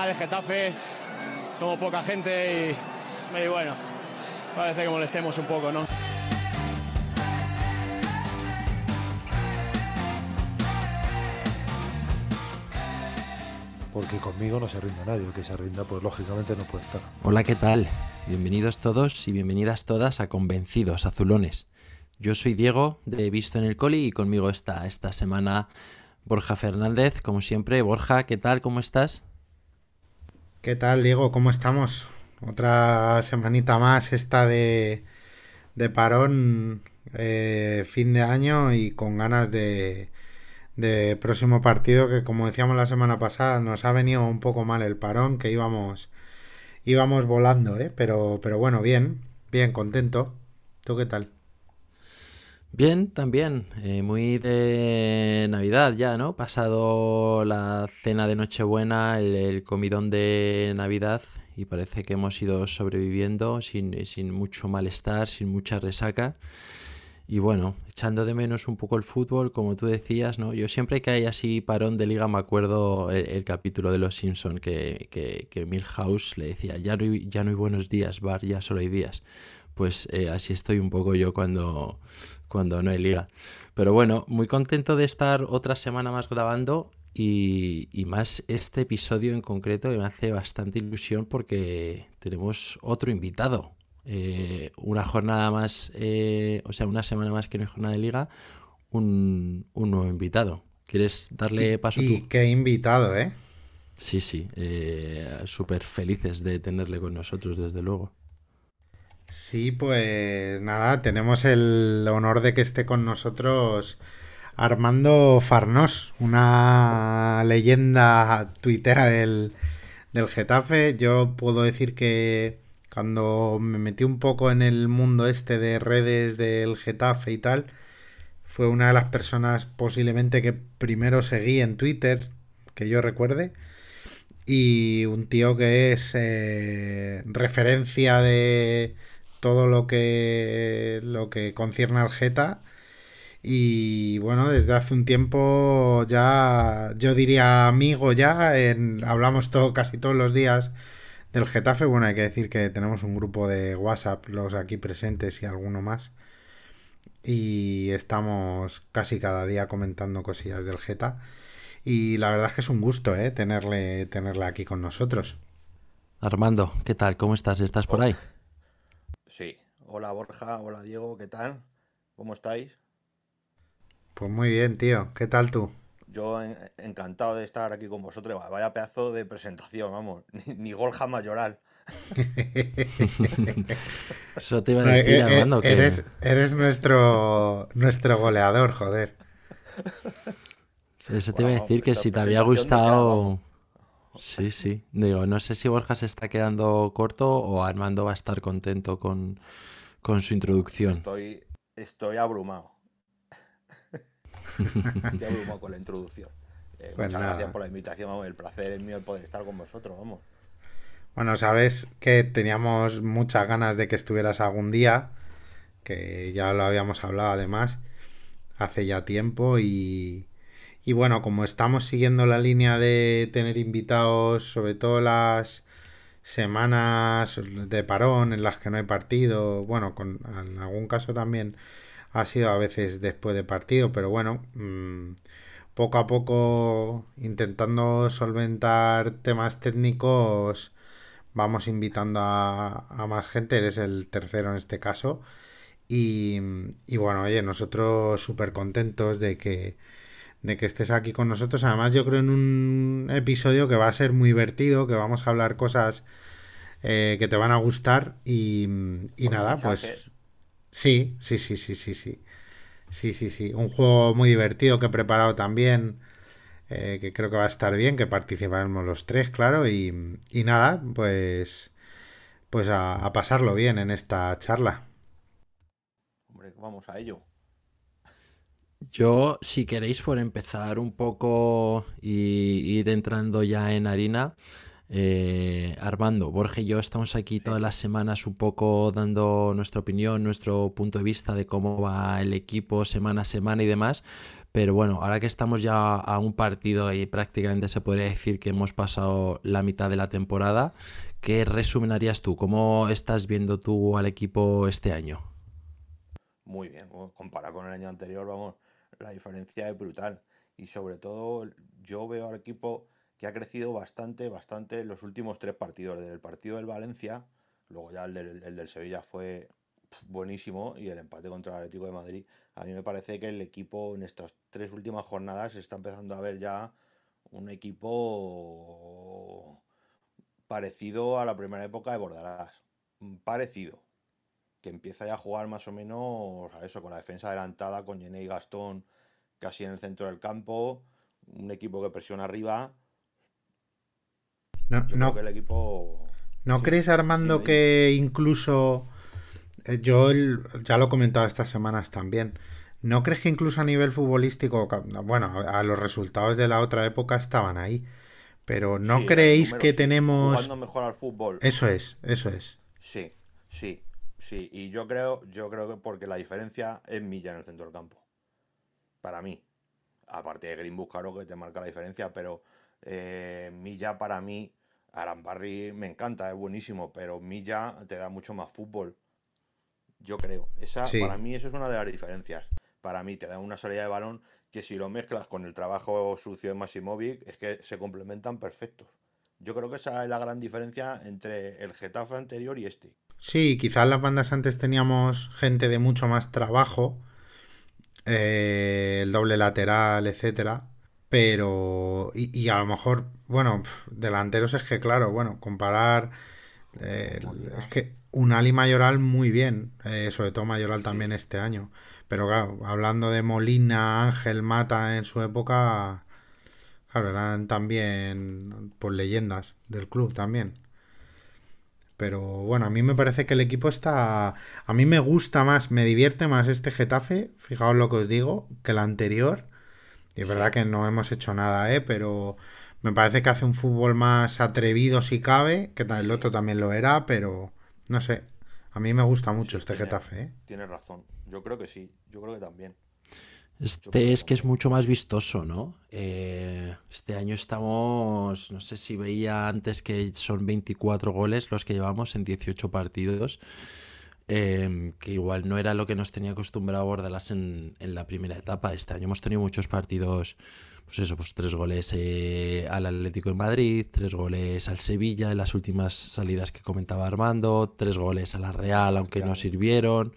final es Getafe, somos poca gente y, y bueno, parece que molestemos un poco, ¿no? porque conmigo no se rinda nadie, el que se rinda pues lógicamente no puede estar. Hola, ¿qué tal? Bienvenidos todos y bienvenidas todas a Convencidos Azulones. Yo soy Diego de Visto en el Coli y conmigo está esta semana Borja Fernández, como siempre. Borja, ¿qué tal? ¿Cómo estás? ¿Qué tal, Diego? ¿Cómo estamos? Otra semanita más esta de, de parón, eh, fin de año y con ganas de, de próximo partido que como decíamos la semana pasada nos ha venido un poco mal el parón que íbamos íbamos volando ¿eh? pero pero bueno bien bien contento tú qué tal Bien, también, eh, muy de Navidad ya, ¿no? Pasado la cena de Nochebuena, el, comidón de Navidad y parece que hemos ido sobreviviendo sin, sin mucho malestar, sin mucha resaca. Y bueno, echando de menos un poco el fútbol, como tú decías, ¿no? Yo siempre que hay así parón de liga me acuerdo el, capítulo de Los Simpson que, que, Milhouse le decía, ya no, hay, ya no hay buenos días, Bar, ya solo hay días. Pues eh, así estoy un poco yo cuando, cuando no hay liga. Pero bueno, muy contento de estar otra semana más grabando y, y, más este episodio en concreto que me hace bastante ilusión porque tenemos otro invitado. Eh, una jornada más, eh, o sea, una semana más que una jornada de liga, un, nuevo invitado. ¿Quieres darle paso y qué invitado, ¿eh? Sí, sí, eh, súper felices de tenerle con nosotros, desde luego. Sí, pues nada, tenemos el honor de que esté con nosotros Armando Farnós, una leyenda tuitera del, del Getafe. Yo puedo decir que cuando me metí un poco en el mundo este de redes del Getafe y tal, fue una de las personas posiblemente que primero seguí en Twitter, que yo recuerde. Y un tío que es eh, referencia de todo lo que, lo que concierne al Geta. Y bueno, desde hace un tiempo ya, yo diría amigo ya, en, hablamos todo, casi todos los días del Getafe, bueno, hay que decir que tenemos un grupo de WhatsApp, los aquí presentes y alguno más. Y estamos casi cada día comentando cosillas del Geta. Y la verdad es que es un gusto, ¿eh? Tenerle, tenerle aquí con nosotros. Armando, ¿qué tal? ¿Cómo estás? ¿Estás por ahí? Sí. Hola Borja, hola Diego, ¿qué tal? ¿Cómo estáis? Pues muy bien, tío. ¿Qué tal tú? Yo encantado de estar aquí con vosotros. Vaya pedazo de presentación, vamos. Ni, Golja Mayoral. Eso te iba a decir, eh, Armando, que... Eres, eres nuestro, nuestro goleador, joder. Eso te iba a decir que si te había gustado... Sí, sí. Digo, no sé si Borja se está quedando corto o Armando va a estar contento con, con su introducción. Estoy, estoy abrumado. Te abrumo con la introducción. Eh, pues muchas gracias por la invitación, El placer es mío el poder estar con vosotros, vamos. Bueno, sabes que teníamos muchas ganas de que estuvieras algún día, que ya lo habíamos hablado además, hace ya tiempo y, y bueno, como estamos siguiendo la línea de tener invitados, sobre todo las semanas de parón en las que no hay partido, bueno, con, en algún caso también ha sido a veces después de partido, pero bueno, mmm, poco a poco intentando solventar temas técnicos, vamos invitando a, a, más gente, eres el tercero en este caso. Y, y bueno, oye, nosotros súper contentos de que, de que estés aquí con nosotros. Además, yo creo en un episodio que va a ser muy divertido, que vamos a hablar cosas eh, que te van a gustar. Y, y nada, pues Sí, sí, sí, sí, sí, sí. Sí, sí, sí. Un juego muy divertido que he preparado también. Eh, que creo que va a estar bien, que participaremos los tres, claro. Y, y nada, pues. Pues a, a, pasarlo bien en esta charla. Hombre, vamos a ello. Yo, si queréis, por empezar un poco y ir entrando ya en harina, Eh, Armando, Borja y yo estamos aquí todas las semanas un poco dando nuestra opinión, nuestro punto de vista de cómo va el equipo semana a semana y demás. Pero bueno, ahora que estamos ya a un partido y prácticamente se podría decir que hemos pasado la mitad de la temporada, ¿qué resumen harías tú? ¿Cómo estás viendo tú al equipo este año? Muy bien, comparado con el año anterior, vamos, la diferencia es brutal. Y sobre todo, yo veo al equipo que ha crecido bastante, bastante en los últimos tres partidos. Desde el partido del Valencia, luego ya el del, Sevilla fue buenísimo y el empate contra el Atlético de Madrid. A mí me parece que el equipo en estas tres últimas jornadas está empezando a ver ya un equipo parecido a la primera época de Bordalás. Parecido. Que empieza ya a jugar más o menos a eso, con la defensa adelantada, con Yené y Gastón casi en el centro del campo. Un equipo que presiona arriba no, el equipo... ¿No crees, Armando, que incluso... Eh, yo ya lo he comentado estas semanas también. ¿No crees que incluso a nivel futbolístico, bueno, a los resultados de la otra época estaban ahí? Pero ¿no creéis que tenemos... Jugando mejor al fútbol. Eso es, eso es. Sí, sí, sí. Y yo creo, yo creo que porque la diferencia es Milla en el centro del campo. Para mí. Aparte de Greenbush, claro que te marca la diferencia, pero eh, Milla para mí Arambarri me encanta, es buenísimo, pero Milla te da mucho más fútbol. Yo creo. Esa, Para mí eso es una de las diferencias. Para mí te da una salida de balón que si lo mezclas con el trabajo sucio de Maximovic es que se complementan perfectos. Yo creo que esa es la gran diferencia entre el Getafe anterior y este. Sí, quizás las bandas antes teníamos gente de mucho más trabajo, eh, el doble lateral, etcétera. Pero, y, a lo mejor, bueno, delanteros es que, claro, bueno, comparar. Eh, es que un Ali Mayoral muy bien, eh, sobre todo Mayoral también este año. Pero claro, hablando de Molina, Ángel, Mata en su época, claro, eran también pues leyendas del club también. Pero bueno, a mí me parece que el equipo está. A mí me gusta más, me divierte más este Getafe, fijaos lo que os digo, que el anterior. Y es verdad que no hemos hecho nada, ¿eh? Pero me parece que hace un fútbol más atrevido si cabe, que el otro también lo era, pero no sé. A mí me gusta mucho este Getafe, ¿eh? Tienes razón. Yo creo que sí. Yo creo que también. Este es que es mucho más vistoso, ¿no? Eh, este año estamos, no sé si veía antes que son 24 goles los que llevamos en 18 partidos. Em, que igual no era lo que nos tenía acostumbrado Bordalas en, en la primera etapa. Este año hemos tenido muchos partidos, pues eso, pues tres goles eh, al Atlético de Madrid, tres goles al Sevilla en las últimas salidas que comentaba Armando, tres goles a la Real, aunque no sirvieron,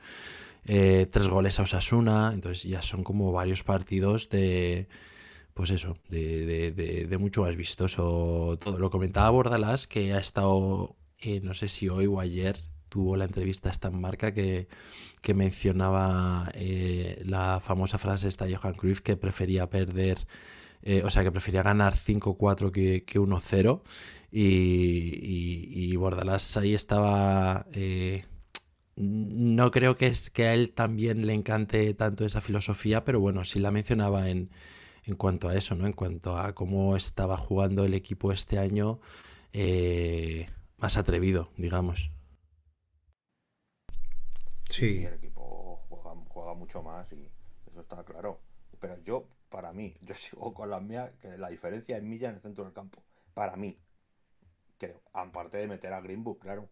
eh, tres goles a Osasuna, entonces ya son como varios partidos de pues eso, de, de, de, mucho más vistoso todo. Lo comentaba Bordalas, que ha estado, eh, no sé si hoy o ayer, tuvo la entrevista esta marca que, mencionaba eh, la famosa frase esta de Johan Cruyff que prefería perder, o sea, que prefería ganar 5-4 que, que 1-0 y, y, Bordalás ahí estaba... Eh, no creo que, es, que a él también le encante tanto esa filosofía, pero bueno, sí la mencionaba en, en cuanto a eso, ¿no? En cuanto a cómo estaba jugando el equipo este año más atrevido, digamos. Sí. el equipo juega, mucho más y eso está claro. Pero yo, para mí, yo sigo con la mía, que la diferencia es milla en el centro del campo. Para mí, creo. Aparte de meter a Greenwood, claro.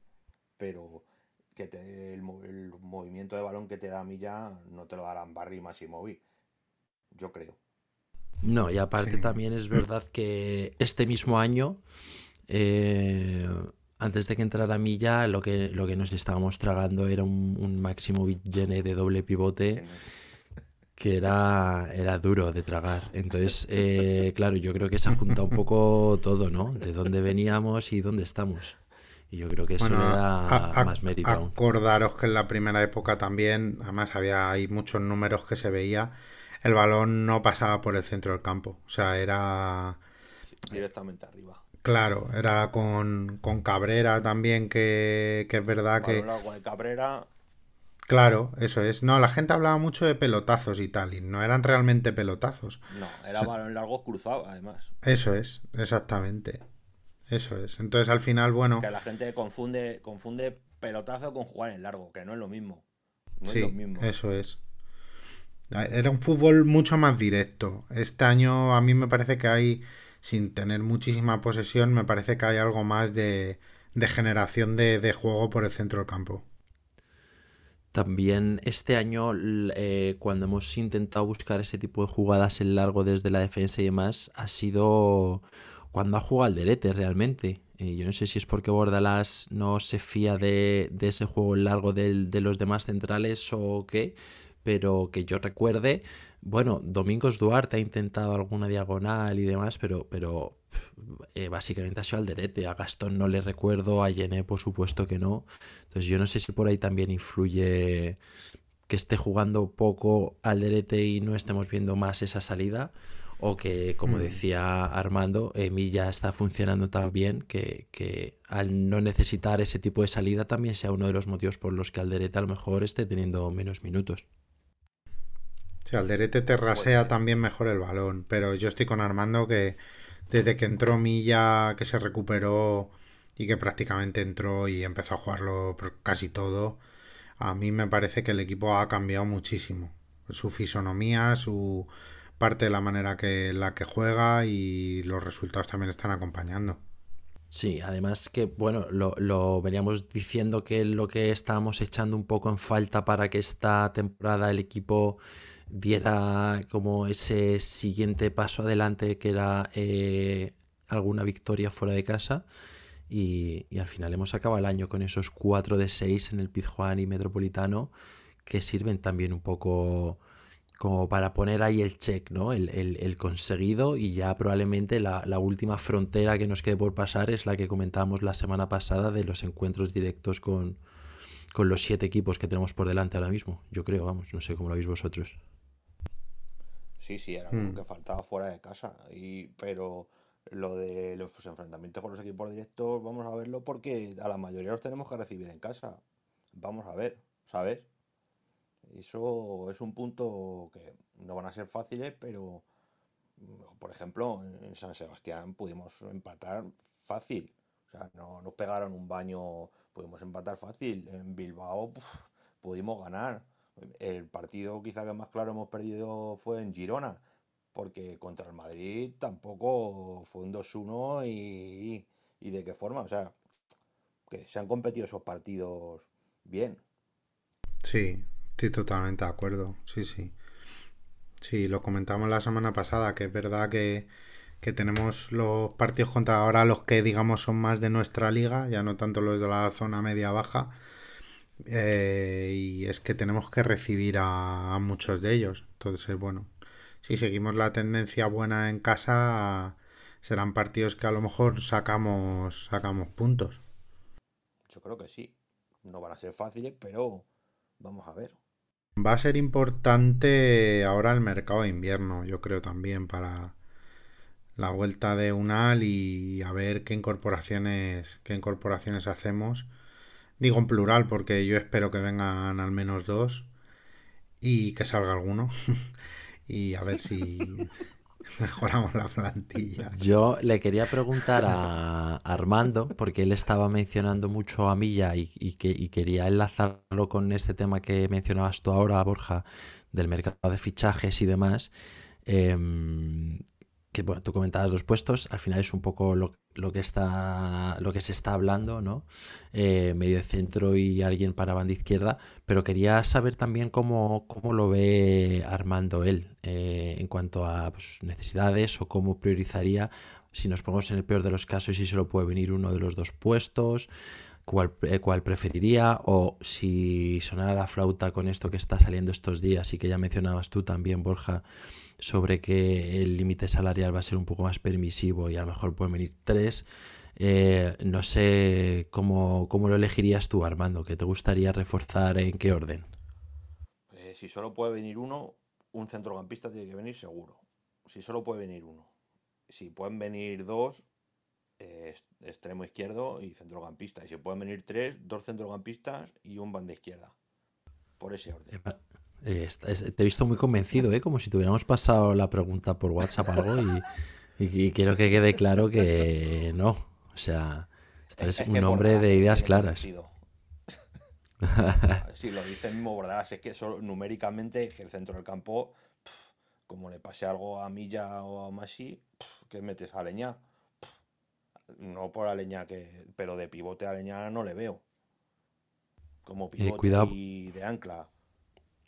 Pero que te, el, movimiento de balón que te da Milla no te lo darán Barry y Massimovi. Yo creo. No, y aparte también es verdad que este mismo año eh, antes de que entrara Milla, lo que, lo que nos estábamos tragando era un, un Máximo Villene de doble pivote que era, era duro de tragar. Entonces, eh, claro, yo creo que se ha juntado un poco todo, ¿no? De dónde veníamos y dónde estamos. Y yo creo que eso le da más mérito. Acordaros que en la primera época también, además había hay muchos números que se veía, el balón no pasaba por el centro del campo. O sea, era... Directamente arriba. Claro, era con, Cabrera también, que, es verdad que... Cabrera... Claro, eso es. No, la gente hablaba mucho de pelotazos y tal, y no eran realmente pelotazos. No, era balón largos cruzados, además. Eso es, exactamente. Eso es. Entonces al final, bueno. Que la gente confunde, confunde pelotazo con jugar en largo, que no es lo mismo. No sí, es lo mismo. eso es. Era un fútbol mucho más directo. Este año a mí me parece que hay, sin tener muchísima posesión, me parece que hay algo más de, de generación de, de juego por el centro del campo. También este año, eh, cuando hemos intentado buscar ese tipo de jugadas en largo desde la defensa y demás, ha sido cuando ha jugado Alderete realmente. Eh, yo no sé si es porque Bordalás no se fía de, ese juego largo de, de los demás centrales o qué, pero que yo recuerde, bueno, Domingos Duarte ha intentado alguna diagonal y demás, pero, pero eh, básicamente ha sido Alderete. A Gastón no le recuerdo, a Yené por supuesto que no. Entonces yo no sé si por ahí también influye que esté jugando poco Alderete y no estemos viendo más esa salida. O que, como Mm. decía Armando, Emi ya está funcionando tan bien que, que al no necesitar ese tipo de salida también sea uno de los motivos por los que Alderete a lo mejor esté teniendo menos minutos. Sí, Alderete te rasea también mejor el balón, pero yo estoy con Armando que desde que entró Milla, que se recuperó y que prácticamente entró y empezó a jugarlo casi todo, a mí me parece que el equipo ha cambiado muchísimo. Su fisonomía, su parte de la manera que la que juega y los resultados también están acompañando. Sí, además que, bueno, lo, lo veníamos diciendo que lo que estábamos echando un poco en falta para que esta temporada el equipo diera como ese siguiente paso adelante que era eh, alguna victoria fuera de casa y, y al final hemos acabado el año con esos 4 de 6 en el Pizjuán y Metropolitano que sirven también un poco como para poner ahí el check, ¿no? El, el- el conseguido y ya probablemente la, la última frontera que nos quede por pasar es la que comentábamos la semana pasada de los encuentros directos con, con los siete equipos que tenemos por delante ahora mismo. Yo creo, vamos, no sé cómo lo veis vosotros. Sí, sí, era Mm. lo que faltaba fuera de casa. Y, pero lo de los enfrentamientos con los equipos directos, vamos a verlo porque a la mayoría los tenemos que recibir en casa. Vamos a ver, ¿sabes? Eso es un punto que no van a ser fáciles, pero mm, por ejemplo, en San Sebastián pudimos empatar fácil. O sea, no nos pegaron un baño, pudimos empatar fácil. En Bilbao pudimos ganar. El partido quizá que más claro hemos perdido fue en Girona, porque contra el Madrid tampoco fue un 2-1 y, y de qué forma. O sea, que se han competido esos partidos bien. Sí, estoy totalmente de acuerdo. Sí, sí. Sí, lo comentamos la semana pasada, que es verdad que, que tenemos los partidos contra ahora los que digamos son más de nuestra liga, ya no tanto los de la zona media-baja. eh, y es que tenemos que recibir a, a muchos de ellos. Entonces, bueno, si seguimos la tendencia buena en casa, serán partidos que a lo mejor sacamos, sacamos puntos. Yo creo que sí. No van a ser fáciles, pero vamos a ver. Va a ser importante ahora el mercado de invierno, yo creo también, para la vuelta de UNAL y a ver qué incorporaciones, qué incorporaciones hacemos. Digo en plural porque yo espero que vengan al menos dos y que salga alguno. y a ver si mejoramos la plantilla. Yo le quería preguntar a Armando, porque él estaba mencionando mucho a Milla y, que, quería enlazarlo con este tema que mencionabas tú ahora, Borja, del mercado de fichajes y demás. em, que bueno, tú comentabas dos puestos, al final es un poco lo, lo que está lo que se está hablando, ¿no? Eh, medio centro y alguien para banda izquierda, pero quería saber también cómo, cómo lo ve Armando él eh, en cuanto a pues, necesidades o cómo priorizaría, si nos ponemos en el peor de los casos, si solo puede venir uno de los dos puestos, cuál, eh, cuál preferiría, o si sonara la flauta con esto que está saliendo estos días y que ya mencionabas tú también, Borja, sobre que el límite salarial va a ser un poco más permisivo y a lo mejor pueden venir tres. Eh, no sé cómo, cómo lo elegirías tú, Armando, que te gustaría reforzar en qué orden. Eh, si solo puede venir uno, un centrocampista tiene que venir seguro. Si solo puede venir uno. Si pueden venir dos, eh, extremo izquierdo y centrocampista. Y si pueden venir tres, dos centrocampistas y un banda izquierda. Por ese orden. Epa, eh, te he visto muy convencido, ¿eh? como si te hubiéramos pasado la pregunta por WhatsApp o algo y, y- y quiero que quede claro que no. O sea, este es, Es un que hombre de que ideas claras. Sí, lo dice el mismo Bordalas, es que solo numéricamente que el centro del campo, pf, como le pase algo a Milla o a Masi, pf, ¿qué metes a Leña? Pf, No por Aleñá que. Pero de pivote a Leña no le veo. Como pivote Eh, y de ancla.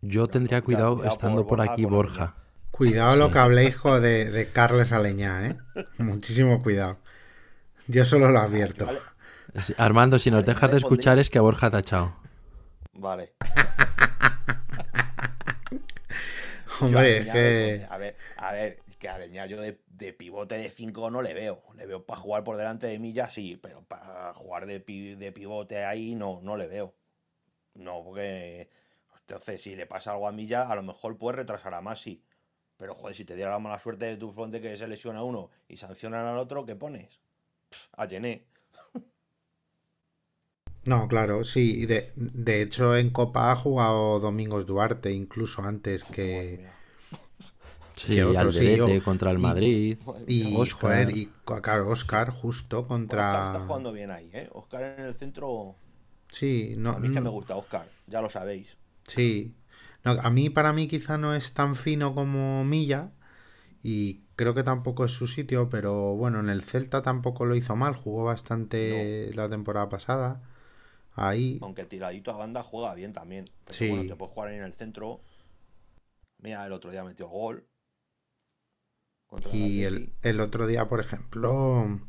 Yo tendría cuidado, estando por aquí Borja. Cuidado lo Sí. que habléis hijo, de, de Carles Aleñá, ¿eh? Muchísimo cuidado. Yo solo lo advierto. Vale, Armando, si nos dejas de escuchar es que Borja te ha echado. vale. A Hombre, es que... A ver, a ver, que a Aleñá yo de, de pivote de 5 no le veo. Le veo para jugar por delante de Milla, sí, pero para jugar de, de pivote ahí no, no le veo. No, porque. Entonces, si le pasa algo a Milla, a lo mejor puede retrasar a Masi. Pero, joder, si te diera la mala suerte de tu fronte que se lesiona a uno y sancionan al otro, ¿qué pones? Pff, a Gené. No, claro, sí. y De, de hecho, en Copa ha jugado Domingos Duarte, incluso antes que... Sí, Que otro, sí, yo- contra el Madrid. Y, Oscar. joder, y claro, Oscar justo Oscar contra... está jugando bien ahí, ¿eh? Oscar en el centro. Sí, no, A mí es que me gusta Oscar, ya lo sabéis. Sí. No, a mí, para mí, quizá no es tan fino como Milla. Y creo que tampoco es su sitio, pero bueno, en el Celta tampoco lo hizo mal. Jugó bastante la temporada pasada. Ahí. Aunque tiradito a banda juega bien también. Pero Sí. bueno, te puedes jugar ahí en el centro. Mira, el otro día metió gol. El Y el, el otro día, por ejemplo,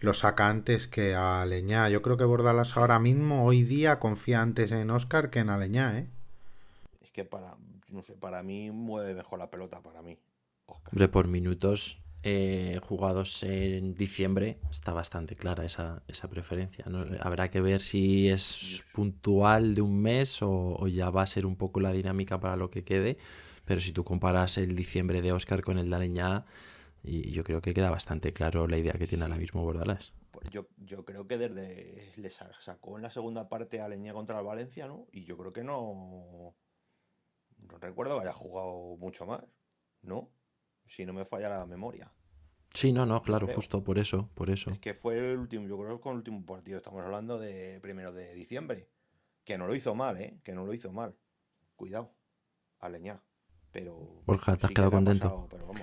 lo saca antes que a Aleñá. Yo creo que Bordalas ahora mismo, hoy día, confía antes en Oscar que en Aleñá, ¿eh? Es que para, no sé, para mí mueve mejor la pelota, para mí. Oscar. Hombre, por minutos eh, jugados en diciembre está bastante clara esa, esa preferencia. ¿no? Habrá que ver si es puntual de un mes o, o ya va a ser un poco la dinámica para lo que quede. Pero si tú comparas el diciembre de Oscar con el de Aleñá, y yo creo que queda bastante claro la idea que tiene ahora mismo Bordalás. Pues yo, yo creo que desde le sa- sacó en la segunda parte a Leña contra el Valencia, ¿no? Y yo creo que no. No recuerdo que haya jugado mucho más, ¿no? Si no me falla la memoria. Sí, no, no, claro, creo. justo por eso, por eso. Es que fue el último, yo creo que con el último partido. Estamos hablando de primero de diciembre. Que no lo hizo mal, ¿eh? Que no lo hizo mal. Cuidado. A Leña. Pero. Borja, ¿te has sí quedado contento? pasado, pero vamos.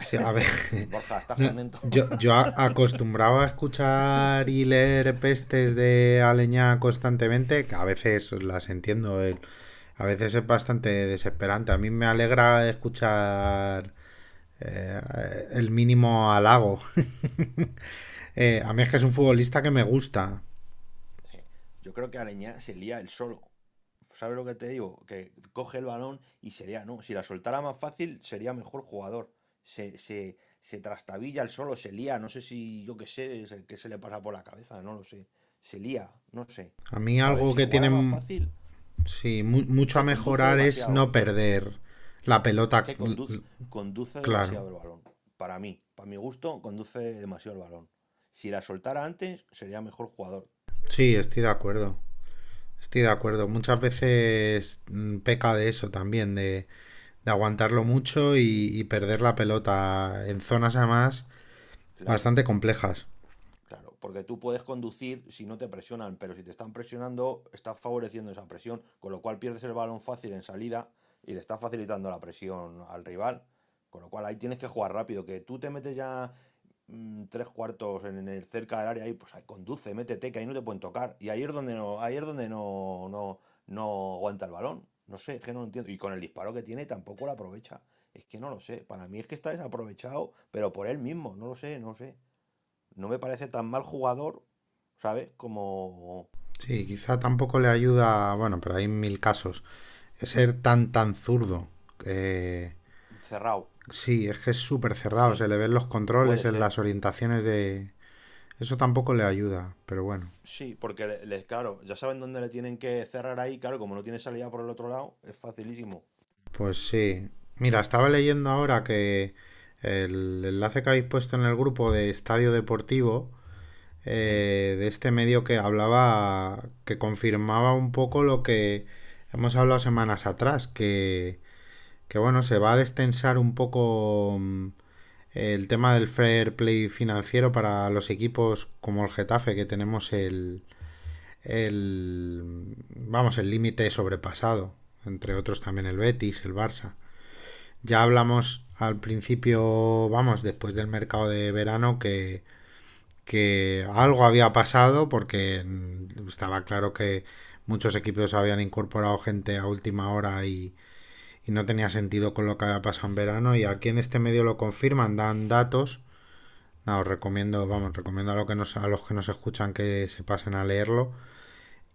Sí, a ver. Borja, ¿estás contento? Yo, yo a- acostumbrado a escuchar y leer pestes de Aleñá constantemente, que a veces las entiendo, el- a veces es bastante desesperante. A mí me alegra escuchar eh, el mínimo halago. Eh, a mí es que es un futbolista que me gusta. Yo creo que Aleñá se lía él solo. ¿Sabes lo que te digo? Que coge el balón y sería, no, si la soltara más fácil, sería mejor jugador. Se, se, se trastabilla el solo, se lía, no sé si, yo qué sé, es el que se le pasa por la cabeza, no lo sé. Se lía, no sé. A mí algo Si que tiene más fácil, sí, mu- mucho a mejorar es no perder la pelota. que conduce, conduce Claro. demasiado el balón. Para mí, para mi gusto, conduce demasiado el balón. Si la soltara antes, sería mejor jugador. Sí, estoy de acuerdo. Estoy de acuerdo. Muchas veces mm, peca de eso también, de, de aguantarlo mucho y, y perder la pelota en zonas además Claro. bastante complejas. Porque tú puedes conducir si no te presionan, pero si te están presionando, estás favoreciendo esa presión, con lo cual pierdes el balón fácil en salida y le estás facilitando la presión al rival. Con lo cual ahí tienes que jugar rápido, que tú te metes ya mm, tres cuartos en, el cerca del área ahí, pues ahí conduce, métete, que ahí no te pueden tocar. Y ahí es donde no, ahí es donde no, no, no aguanta el balón. No sé, que no lo entiendo. Y con el disparo que tiene tampoco lo aprovecha. Es que no lo sé. Para mí es que está desaprovechado, pero por él mismo. No lo sé, no sé. No me parece tan mal jugador, ¿sabes? Como... Sí, quizá tampoco le ayuda, bueno, pero hay mil casos, ser tan, tan zurdo. Eh, Cerrado. sí, es que es súper cerrado, se le ven los controles, en las orientaciones de... Eso tampoco le ayuda, pero bueno. Sí, porque, le- le- claro, ya saben dónde le tienen que cerrar ahí. Claro, como no tiene salida por el otro lado, es facilísimo. Pues sí. Mira, estaba leyendo ahora que el enlace que habéis puesto en el grupo de Estadio Deportivo, eh, de este medio que hablaba, que confirmaba un poco lo que hemos hablado semanas atrás, que, que bueno, se va a destensar un poco mm, el tema del fair play financiero para los equipos como el Getafe, que tenemos el, el vamos, el límite sobrepasado, entre otros también el Betis, el Barça. Ya hablamos al principio, vamos, después del mercado de verano, que, que algo había pasado porque estaba claro que muchos equipos habían incorporado gente a última hora y, y no tenía sentido con lo que había pasado en verano y aquí en este medio lo confirman, dan datos. No, os recomiendo, vamos, recomiendo a, lo que nos, a los que nos escuchan que se pasen a leerlo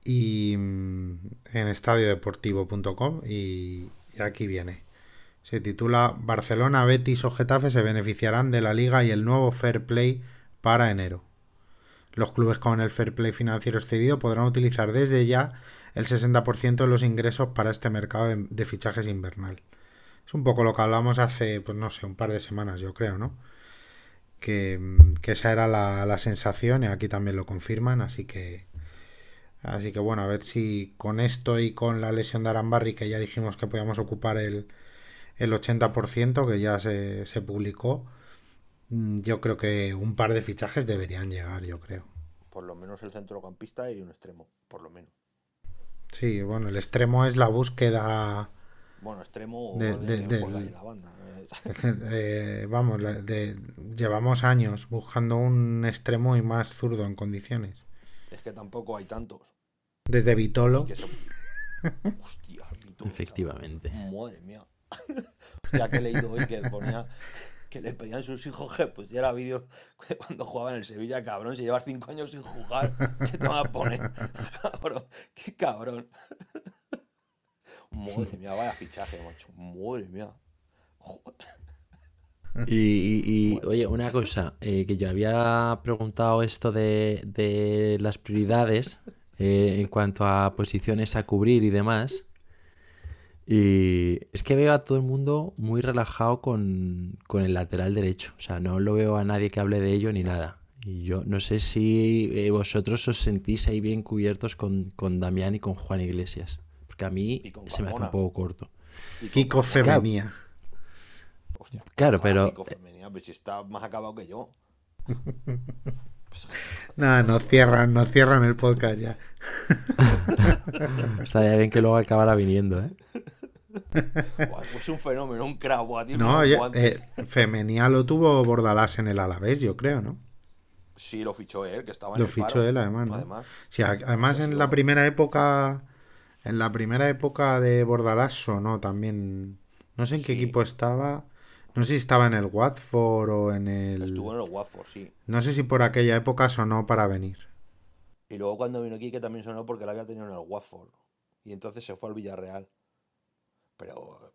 y mm, en estadiodeportivo.com y, y aquí viene. Se titula Barcelona, Betis o Getafe se beneficiarán de la liga y el nuevo Fair Play para enero. Los clubes con el Fair Play financiero excedido podrán utilizar desde ya el 60% de los ingresos para este mercado de, fichajes invernal. Es un poco lo que hablamos hace, pues no sé, un par de semanas, yo creo, ¿no? Que, esa era la, sensación y aquí también lo confirman, así que así que bueno, a ver si con esto y con la lesión de Arambarri, que ya dijimos que podíamos ocupar el, el 80% que ya se, se publicó, mm, yo creo que un par de fichajes deberían llegar, yo creo. Por lo menos el centrocampista y un extremo, por lo menos. Sí, bueno, el extremo es la búsqueda. Bueno, extremo de, de, la banda. Eh, vamos, de, llevamos años buscando un extremo y más zurdo en condiciones. Es que tampoco hay tantos. Desde Vitolo. Hostia, Vitolo. Efectivamente. Madre mía. ya que he leído hoy que ponía que le pedían sus hijos que pues ya era vídeo cuando jugaba en el Sevilla, cabrón, si llevas cinco años sin jugar, ¿qué te van a poner? Cabrón, qué cabrón. Madre mía, vaya fichaje, macho. Madre mía. Y, oye, una cosa, eh, que yo había preguntado esto de, de las prioridades eh, en cuanto a posiciones a cubrir y demás. Y es que veo a todo el mundo muy relajado con, el lateral derecho. O sea, no lo veo a nadie que hable de ello ni nada. Y yo no sé si eh, vosotros os sentís ahí bien cubiertos con, con Damián y con Juan Iglesias. Porque a mí se me hace un poco corto. Kiko Femenía. claro, pero. Kiko Femenía, pues está más acabado que yo. no, no cierran, no cierran el podcast ya. Estaría bien que luego acabara viniendo, ¿eh? pues un fenómeno, un crack, No, eh, Femenía lo tuvo Bordalás en el Alavés, yo creo, ¿no? Sí, lo fichó él, que estaba en Lo fichó él, además, Además, sí, además en la primera época... En la primera época de Bordalás no también... No sé en qué equipo estaba... No sé si estaba en el Watford o en el... Estuvo en el Watford, sí. No sé si por aquella época sonó para venir. Y luego cuando vino aquí que también sonó porque la había tenido en el Watford. Y entonces se fue al Villarreal. Pero,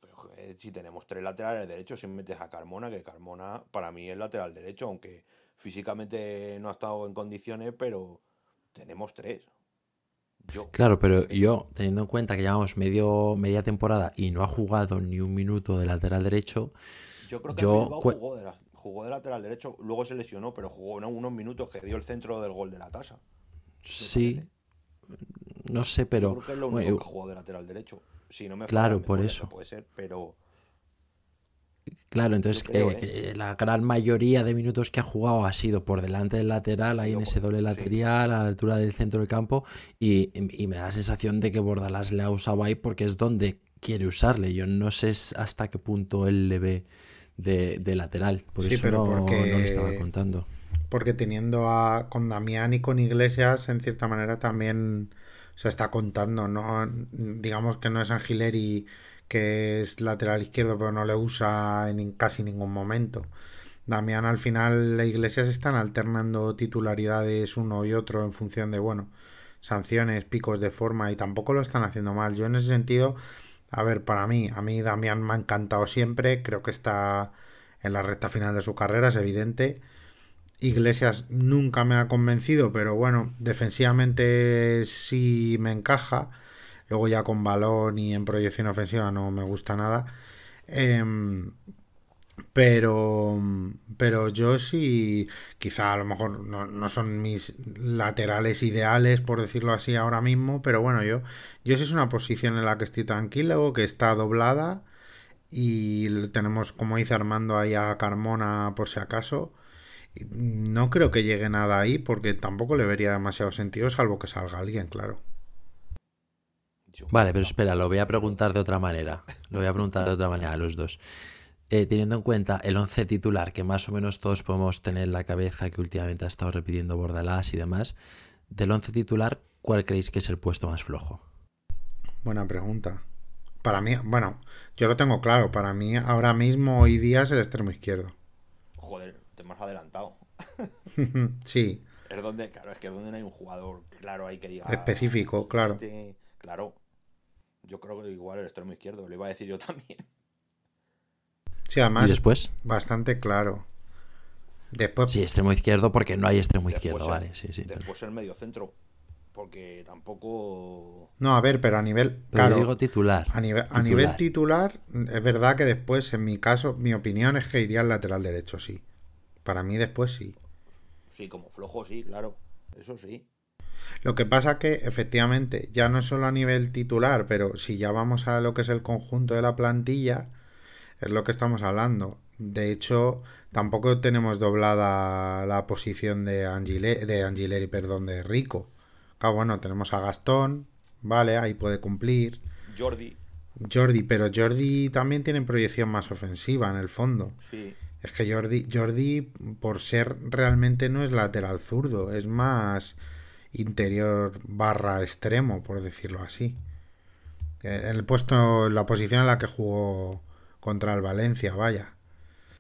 si tenemos tres laterales derechos, si metes a Carmona, que Carmona para mí es lateral derecho, aunque físicamente no ha estado en condiciones, pero tenemos tres. Yo, claro, pero yo, teniendo en cuenta que llevamos medio, media temporada y no ha jugado ni un minuto de lateral derecho, yo creo que jugó, de jugó, de lateral derecho, luego se lesionó, pero jugó unos minutos que dio el centro del gol de la tasa. Sí, no sé, pero... Yo creo que es lo único que jugó de lateral derecho. Si no me claro, por eso. Puede ser, pero. Claro, entonces ¿eh? Eh, la gran mayoría de minutos que ha jugado ha sido por delante del lateral, ahí en ese doble lateral, a la altura del centro del campo, y, me da la sensación de que Bordalás le ha usado ahí porque es donde quiere usarle. Yo no sé hasta qué punto él le ve de, lateral, por eso pero no, porque... no, le estaba contando. Porque teniendo a con Damián y con Iglesias, en cierta manera también se está contando, ¿no? Digamos que no es Angileri que es lateral izquierdo, pero no le usa en casi ningún momento. Damián al final la iglesia se están alternando titularidades uno y otro en función de, bueno, sanciones, picos de forma y tampoco lo están haciendo mal. Yo en ese sentido, a ver, para mí, a mí Damián me ha encantado siempre, creo que está en la recta final de su carrera, es evidente. Iglesias nunca me ha convencido, pero bueno, defensivamente sí me encaja. Luego ya con balón y en proyección ofensiva no me gusta nada. Em, pero, pero yo sí, quizá a lo mejor no, no, son mis laterales ideales, por decirlo así, ahora mismo, pero bueno, yo, yo sí es una posición en la que estoy tranquilo, que está doblada y tenemos, como dice Armando, ahí a Carmona por si acaso. No creo que llegue nada ahí porque tampoco le vería demasiado sentido, salvo que salga alguien, claro. Vale, pero espera, lo voy a preguntar de otra manera. Lo voy a preguntar de otra manera a los dos. Eh, teniendo en cuenta el 11 titular, que más o menos todos podemos tener en la cabeza, que últimamente ha estado repitiendo Bordalás y demás, del 11 titular, ¿cuál creéis que es el puesto más flojo? Buena pregunta. Para mí, bueno, yo lo tengo claro. Para mí, ahora mismo, hoy día es el extremo izquierdo. Joder, te has adelantado. sí, Es donde, claro, es que es donde no hay un jugador claro ahí que diga. Específico, claro. este- claro. Yo creo que igual el extremo izquierdo, lo iba a decir yo también. Sí, ¿Y además, después? bastante claro. Después, Sí, extremo izquierdo, porque no hay extremo izquierdo, el- vale, sí, sí. pero- Después el medio centro. Porque tampoco. no, a ver, pero a nivel, Pero claro, digo titular. a nivel, a titular. nivel titular, es verdad que después, en mi caso, mi opinión es que iría al lateral derecho, sí. Para mí después sí. Sí, como flojo, sí, claro. Eso sí. Lo que pasa que efectivamente ya no es solo a nivel titular, pero si ya vamos a lo que es el conjunto de la plantilla, es lo que estamos hablando. De hecho, tampoco tenemos doblada la posición de, Angile- de Angileri, perdón, de Rico. Ah, bueno, tenemos a Gastón, vale, ahí puede cumplir. Jordi, Jordi, pero Jordi también tiene proyección más ofensiva en el fondo. sí. Es que Jordi, Jordi, por ser realmente no es lateral zurdo, es más interior barra extremo, por decirlo así. Eh, En el puesto, la posición en la que jugó contra el Valencia, vaya.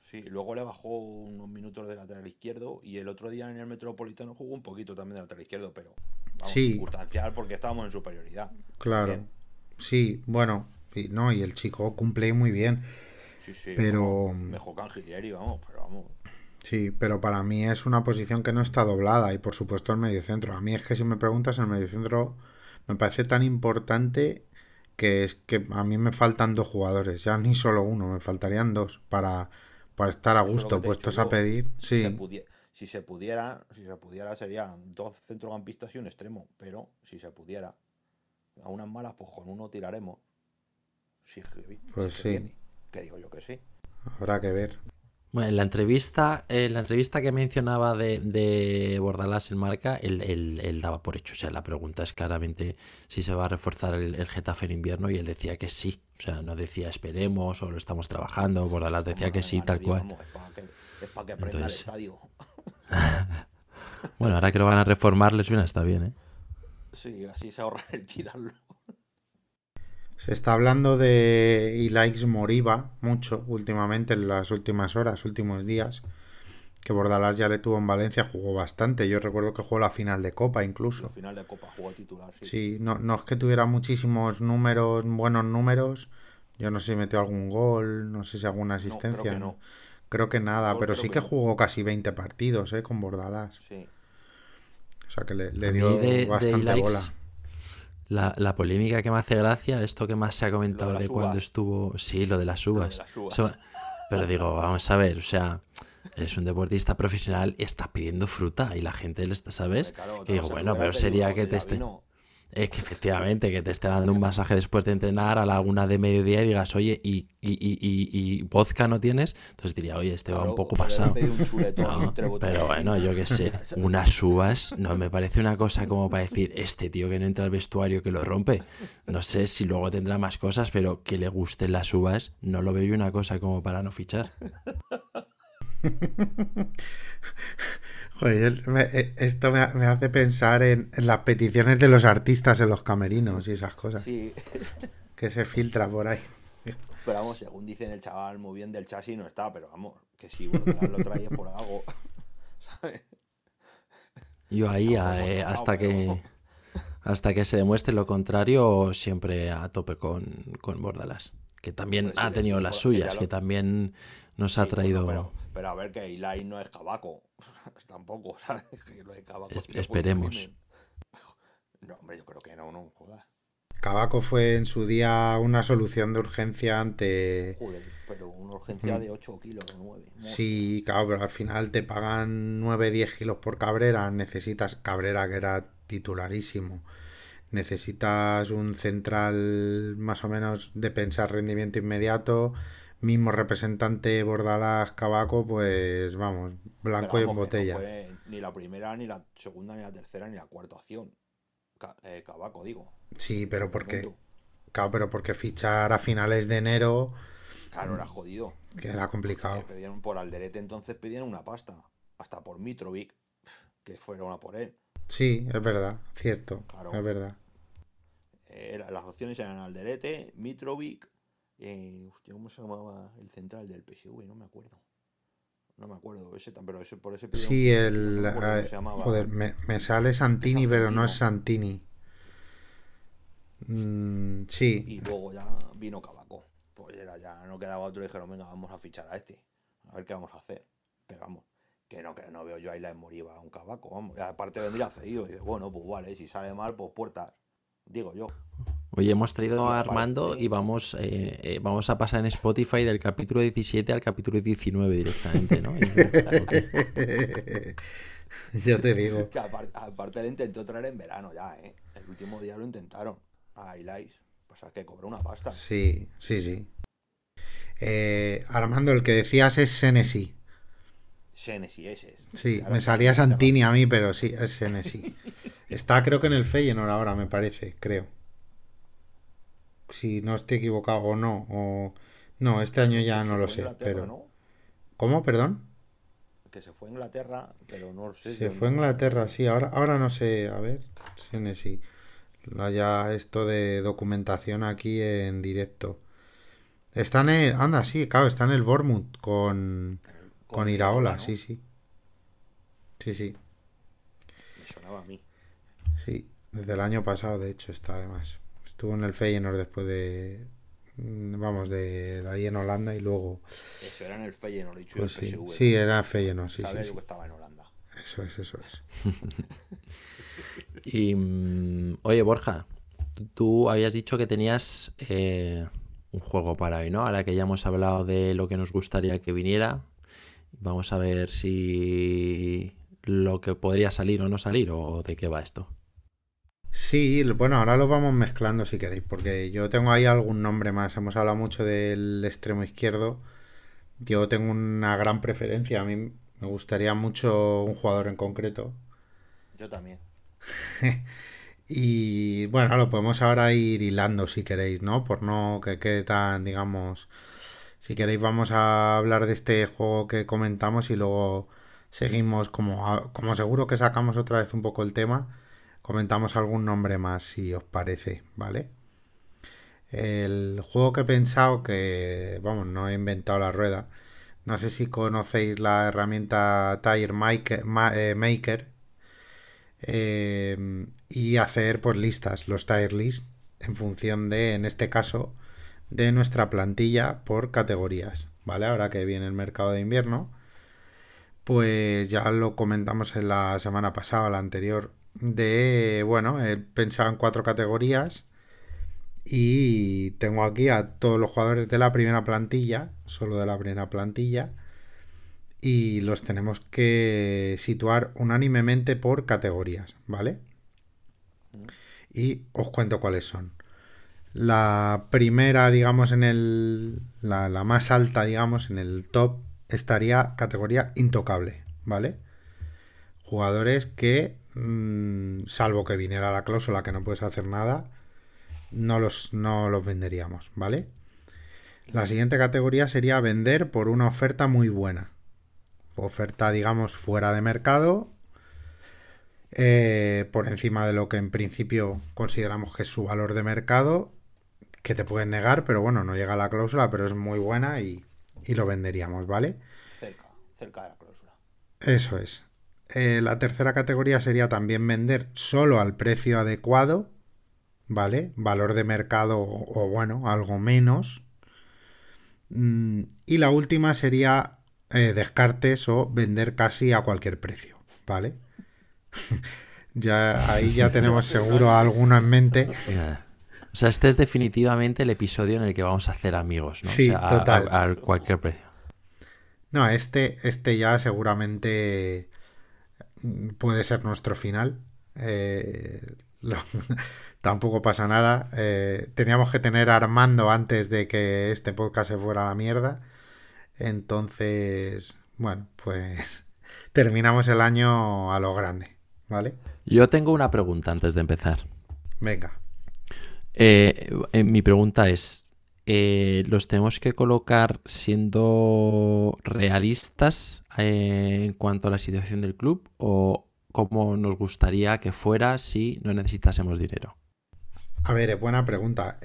Sí, luego le bajó unos minutos de lateral izquierdo y el otro día en el Metropolitano jugó un poquito también de lateral izquierdo, pero vamos, Sí. circunstancial porque estábamos en superioridad. Claro. Bien. Sí, bueno, y, no, y el chico cumple muy bien. Sí, sí. Pero- vamos, mejor que Angelieri, vamos, pero vamos. Sí, pero para mí es una posición que no está doblada y por supuesto el mediocentro. A mí es que si me preguntas el mediocentro me parece tan importante que es que a mí me faltan dos jugadores, ya ni solo uno, me faltarían dos para, para estar a gusto, puestos a pedir. Si, se Sí, pudi- si se pudiera, si se pudiera serían dos centrocampistas y un extremo, pero si se pudiera, a unas malas, pues con uno tiraremos. Si, Pues si sí. viene, que digo yo que sí. habrá que ver. Bueno, en la entrevista, en la entrevista que mencionaba de, de Bordalás en marca, él, él- él daba por hecho. O sea, la pregunta es claramente si se va a reforzar el, el Getafe en invierno y él decía que sí. O sea, no decía esperemos o lo estamos trabajando. Bordalás decía que sí, tal cual. es para que, prenda el estadio. Bueno, ahora que lo van a reformar, les viene está bien, ¿eh? Sí, así se ahorra el tirarlo. Se está hablando de Ilaix Moriba mucho últimamente, en las últimas horas, últimos días. Que Bordalás ya le tuvo en Valencia, jugó bastante. Yo recuerdo que jugó la final de Copa incluso. Al final de Copa jugó titular, sí. Sí, no, no es que tuviera muchísimos números, buenos números. Yo no sé si metió algún gol, no sé si alguna No, creo asistencia. que no. Creo que nada, Gol pero sí que jugó casi 20 partidos, ¿eh? Con Bordalás. Sí. O sea que le, dio de- de bastante Ilaix, bola. La, la polémica que me hace gracia, esto que más se ha comentado de cuando estuvo. Sí, lo de las uvas. las uvas. Eso- pero digo, vamos a ver, o sea, es un deportista profesional y está pidiendo fruta y la gente le está, ¿sabes? Claro, que digo, bueno, pero sería que te esté. vino. Es que efectivamente, que te esté dando un masaje después de entrenar a la una de mediodía y digas, oye, ¿y, y, y, y, vodka no tienes? Entonces diría, oye, este va un poco pasado. un No, pero bueno, yo qué sé, unas uvas, no me parece una cosa como para decir, este tío que no entra al vestuario que lo rompe. No sé si luego tendrá más cosas, pero que le gusten las uvas, no lo veo yo una cosa como para no fichar. Joder, me- eh, esto me, ha- me hace pensar en, en las peticiones de los artistas en los camerinos y esas cosas Sí, que se filtra por ahí. pero vamos, según dicen el chaval, muy bien del chasis no está, pero vamos, que si Bordalás lo trae por algo. ¿sabes? Yo ahí, eh, hasta que hasta que se demuestre lo contrario, siempre a tope con, con Bordalás, que también Pues sí, ha tenido las que suyas, ya que lo- también nos ha Sí, traído... bueno, pero, pero a ver, que Eli no es cabaco. Tampoco, ¿sabes? Que lo de cabaco Es- esperemos. No, hombre, yo creo que no, no, jodas. Cabaco fue en su día una solución de urgencia ante... Joder, pero una urgencia de 8 kilos o 9. Sí, claro, pero al final te pagan 9-10 kilos por Cabrera, necesitas Cabrera que era titularísimo. necesitas un central más o menos de pensar rendimiento inmediato, mismo representante Bordalás Cabaco, pues vamos, blanco Pero y en vamos, que no botella. fue ni la primera, ni la segunda, ni la tercera, ni la cuarta opción. Eh, Cabaco, digo. Sí, pero porque, claro, pero porque fichar a finales de enero, Claro, era jodido. que era Que complicado. pedían por Alderete, entonces pedían una pasta. Hasta por Mitrovic, que fueron a por él. Sí, es verdad, cierto, Claro. es verdad. Eh, era- las opciones eran Alderete, Mitrovic. Eh, hostia, ¿cómo se llamaba el central del PSV? No me acuerdo. No me acuerdo. Ese, pero ese, por ese pidieron Sí, el... no me eh, se llamaba. joder, me, me sale Santini, pero no es. Santini. Mm, sí, Y luego ya vino Cabaco. Pues era ya, no quedaba otro y dijeron, venga, vamos a fichar a este. A ver qué vamos a hacer. Pero vamos, que no, que no veo yo ahí la Moriba a un Cabaco, vamos. Y aparte vendría cedido. Y dice, bueno, pues vale, si sale mal, pues puertas. Digo yo. Oye, hemos traído a Armando y vamos, eh, eh, vamos a pasar en Spotify del capítulo 17 al capítulo 19 directamente, ¿no? Y- ok. yo te digo. Que aparte, aparte le intentó traer en verano ya, ¿eh? El último día lo intentaron. A Ilais. Pasa que cobró una pasta. Sí, sí, sí. Eh, Armando, el que decías es Senesi. Senesi ese es. Sí, me salía ya Santini a mí, pero sí, es Senesi. Está creo que en el Feyenoord ahora, me parece, creo. Si no estoy equivocado o no, o... No, este año ya no lo sé, pero... ¿no? ¿Cómo, perdón? Que se fue a Inglaterra, pero no sé. Se fue a Inglaterra, sí, ahora, ahora no sé, a ver. La ya esto de documentación aquí en directo. Está en el, anda, sí, claro, está en el Bournemouth con, con Iraola, ¿no? sí, sí. Sí, sí, Me sonaba a mí. sí. Desde el año pasado, de hecho, está además. Estuvo en el Feyenoord después de, mm, vamos, de, de ahí en Holanda y luego, Eso era en el Feyenoord, dicho pues el sí, PSV. sí, era Feyenoord, sí, yo sí. que estaba en Holanda. Eso es, eso es. Y, mm, oye, Borja, tú habías dicho que tenías eh, un juego para hoy, ¿no? Ahora que ya hemos hablado de lo que nos gustaría que viniera, vamos a ver si lo que podría salir o no salir o de qué va esto. Sí, bueno, ahora lo vamos mezclando si queréis, porque yo tengo ahí algún nombre más. Hemos hablado mucho del extremo izquierdo. Yo tengo una gran preferencia. A mí me gustaría mucho un jugador en concreto. Yo también. Y bueno, lo podemos ahora ir hilando si queréis, ¿no? Por no que quede tan, digamos... Si queréis vamos a hablar de este juego que comentamos y luego seguimos como, como seguro que sacamos otra vez un poco el tema. Comentamos algún nombre más si os parece, ¿vale? El juego que he pensado que, vamos, no he inventado la rueda. No sé si conocéis la herramienta Tire eh, Maker eh, y hacer pues listas, los tier list en función de, en este caso, de nuestra plantilla por categorías, ¿vale? Ahora que viene el mercado de invierno, pues ya lo comentamos en la semana pasada, la anterior, de, bueno, he pensado en cuatro categorías y tengo aquí a todos los jugadores de la primera plantilla, solo de la primera plantilla, y los tenemos que situar unánimemente por categorías, ¿vale? Y os cuento cuáles son. La primera, digamos, en el. La, la más alta, digamos, en el top, estaría categoría intocable, ¿vale? Jugadores que, mm, salvo que viniera la cláusula que no puedes hacer nada, no los, no los venderíamos, ¿vale? La siguiente categoría sería vender por una oferta muy buena. Oferta, digamos, fuera de mercado, eh, por encima de lo que en principio consideramos que es su valor de mercado, que te pueden negar, pero bueno, no llega a la cláusula, pero es muy buena y, y lo venderíamos, ¿vale? Cerca, cerca de la cláusula. Eso es. Eh, la tercera categoría sería también vender solo al precio adecuado, ¿vale? Valor de mercado o, o, bueno, algo menos. Mm, y la última sería eh, descartes o vender casi a cualquier precio, ¿vale? ya ahí ya tenemos seguro alguno en mente. O sea, este es definitivamente el episodio en el que vamos a hacer amigos, ¿no? Sí, o sea, a- total. A, a cualquier precio. No, este, este ya seguramente puede ser nuestro final. Eh, tampoco pasa nada. Eh, teníamos que tener a Armando antes de que este podcast se fuera a la mierda. Entonces, bueno, pues terminamos el año a lo grande, ¿vale? Yo tengo una pregunta antes de empezar. Venga. Eh, mi pregunta es, eh, ¿los tenemos que colocar siendo realistas en cuanto a la situación del club o cómo nos gustaría que fuera si no necesitásemos dinero? A ver, es buena pregunta.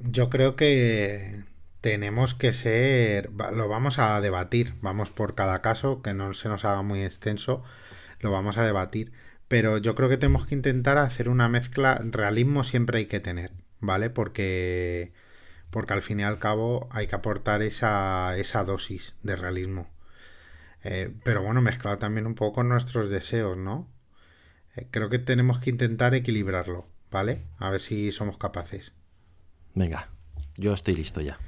yo creo que tenemos que ser, lo vamos a debatir, vamos por cada caso, que no se nos haga muy extenso, lo vamos a debatir, pero yo creo que tenemos que intentar hacer una mezcla, realismo siempre hay que tener, ¿vale? Porque, porque al fin y al cabo hay que aportar esa, esa dosis de realismo. Eh, pero bueno, mezclado también un poco con nuestros deseos, ¿no? Eh, creo que tenemos que intentar equilibrarlo, ¿vale? A ver si somos capaces. Venga, yo estoy listo ya.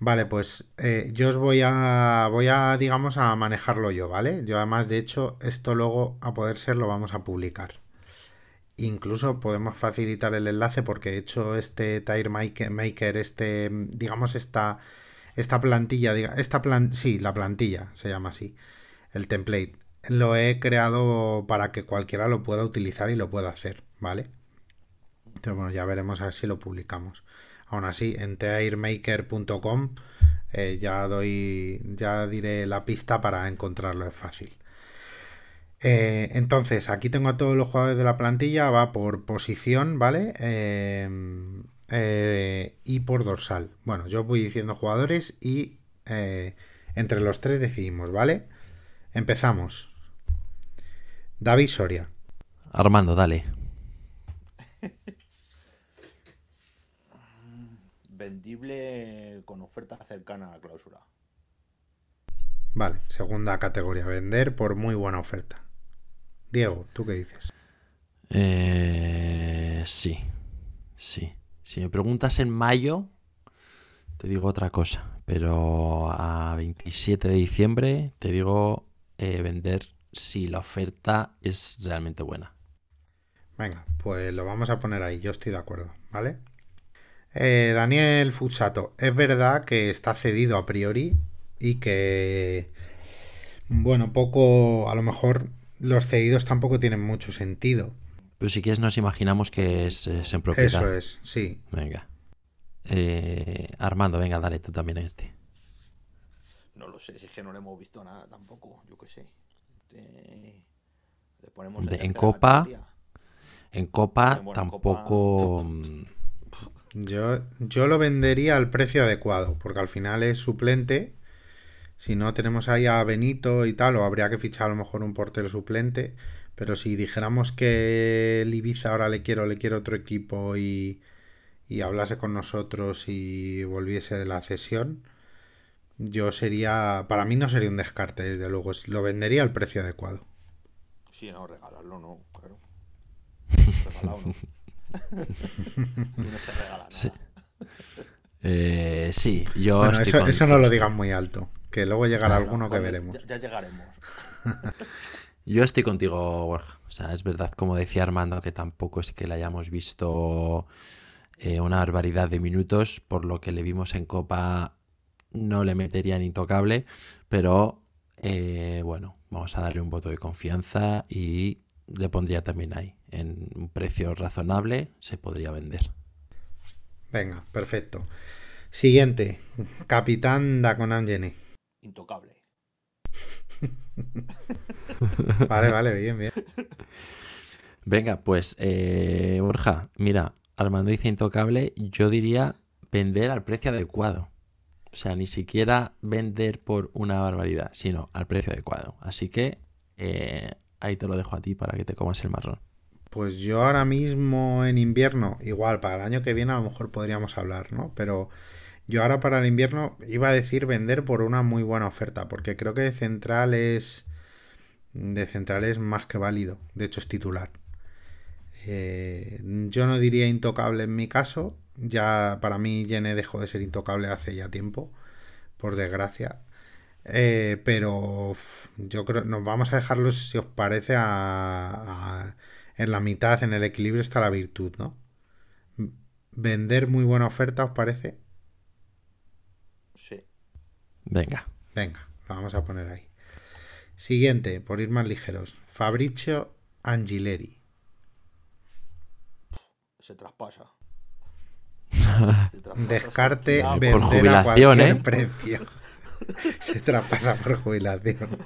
Vale, pues eh, yo os voy a, voy a, digamos, a manejarlo yo, ¿vale? Yo además, de hecho, esto luego, a poder ser, lo vamos a publicar. Incluso podemos facilitar el enlace porque he hecho este Tire Maker, este, digamos, esta, esta plantilla, esta plan, sí, la plantilla se llama así, el template. Lo he creado para que cualquiera lo pueda utilizar y lo pueda hacer, ¿vale? Entonces, bueno, ya veremos a ver si lo publicamos. Aún así, en teairmaker.com eh, ya doy, ya diré la pista para encontrarlo, es fácil. Eh, entonces, aquí tengo a todos los jugadores de la plantilla, va por posición, ¿vale? Eh, y por dorsal. Bueno, yo voy diciendo jugadores y entre los tres decidimos, ¿vale? Empezamos. David Soria. Armando, dale. vendible con oferta cercana a la clausura. Vale, segunda categoría, vender por muy buena oferta. Diego, ¿tú qué dices? Eh, sí, sí. Si me preguntas en mayo, te digo otra cosa, pero a 27 de diciembre te digo eh, vender si la oferta es realmente buena. Venga, pues lo vamos a poner ahí, yo estoy de acuerdo, ¿vale? Eh, Daniel Fusato, es verdad que está cedido a priori y que, bueno, poco, a lo mejor los cedidos tampoco tienen mucho sentido. Pero si quieres nos imaginamos que es, en propiedad. Eso es, sí. Venga. Eh, Armando, venga, dale tú también a este. No lo sé, si es que no le hemos visto nada tampoco, yo qué sé. Le ponemos en, Copa. En Copa tampoco... Mm, yo, yo lo vendería al precio adecuado, porque al final es suplente. Si no tenemos ahí a Benito y tal, o habría que fichar a lo mejor un portero suplente. Pero si dijéramos que el Ibiza ahora le quiero, le quiero otro equipo y, y hablase con nosotros y volviese de la cesión, yo sería, para mí no sería un descarte, desde luego, lo vendería al precio adecuado. Sí, no, regalarlo no, claro. no. no se regala Sí. Eh, sí, yo. eso, no lo digan muy alto. Que luego llegará alguno que veremos. Ya, llegaremos. yo estoy contigo, Borja. O sea, es verdad, como decía Armando, que tampoco es que le hayamos visto eh, una barbaridad de minutos. Por lo que le vimos en Copa, no le metería ni intocable. Pero eh, bueno, vamos a darle un voto de confianza y le pondría también ahí. En un precio razonable se podría vender. Venga, perfecto. Siguiente, Capitán Dacon Angene. Intocable. vale, vale, bien, bien. Venga, pues, eh, Borja, mira, Armando dice intocable, yo diría vender al precio adecuado. O sea, ni siquiera vender por una barbaridad, sino al precio adecuado. Así que eh, ahí te lo dejo a ti para que te comas el marrón. Pues yo ahora mismo en invierno, igual para el año que viene a lo mejor podríamos hablar, ¿no? Pero yo ahora para el invierno iba a decir vender por una muy buena oferta, porque creo que de central es, de central es más que válido, de hecho es titular. Eh, yo no diría intocable en mi caso, ya para mí Yene dejó de ser intocable hace ya tiempo, por desgracia. Eh, pero yo creo, nos vamos a dejarlos, si os parece, a, en la mitad, en el equilibrio, está la virtud, ¿no? Vender muy buena oferta, ¿os parece? Sí. Venga. Venga, lo vamos a poner ahí. Siguiente, por ir más ligeros. Fabricio Angileri. Se traspasa. Se traspasa, Descarte, se- vender Por a jubilación, cualquier ¿eh? precio. Se traspasa por jubilación.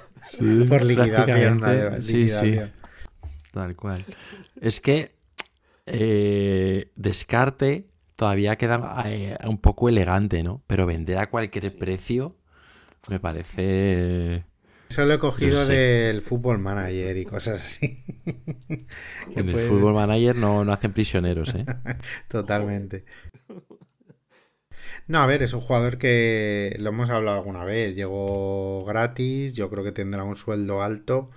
por liquidación. además, sí, sí. liquidación. Tal cual. Es que eh, descarte todavía queda eh, un poco elegante, ¿no? Pero vender a cualquier precio me parece... Eso lo he cogido sé. del fútbol manager y cosas así. En el puede- fútbol manager no, no hacen prisioneros, ¿eh? Totalmente. No, a ver, es un jugador que lo hemos hablado alguna vez. Llegó gratis, yo creo que tendrá un sueldo alto,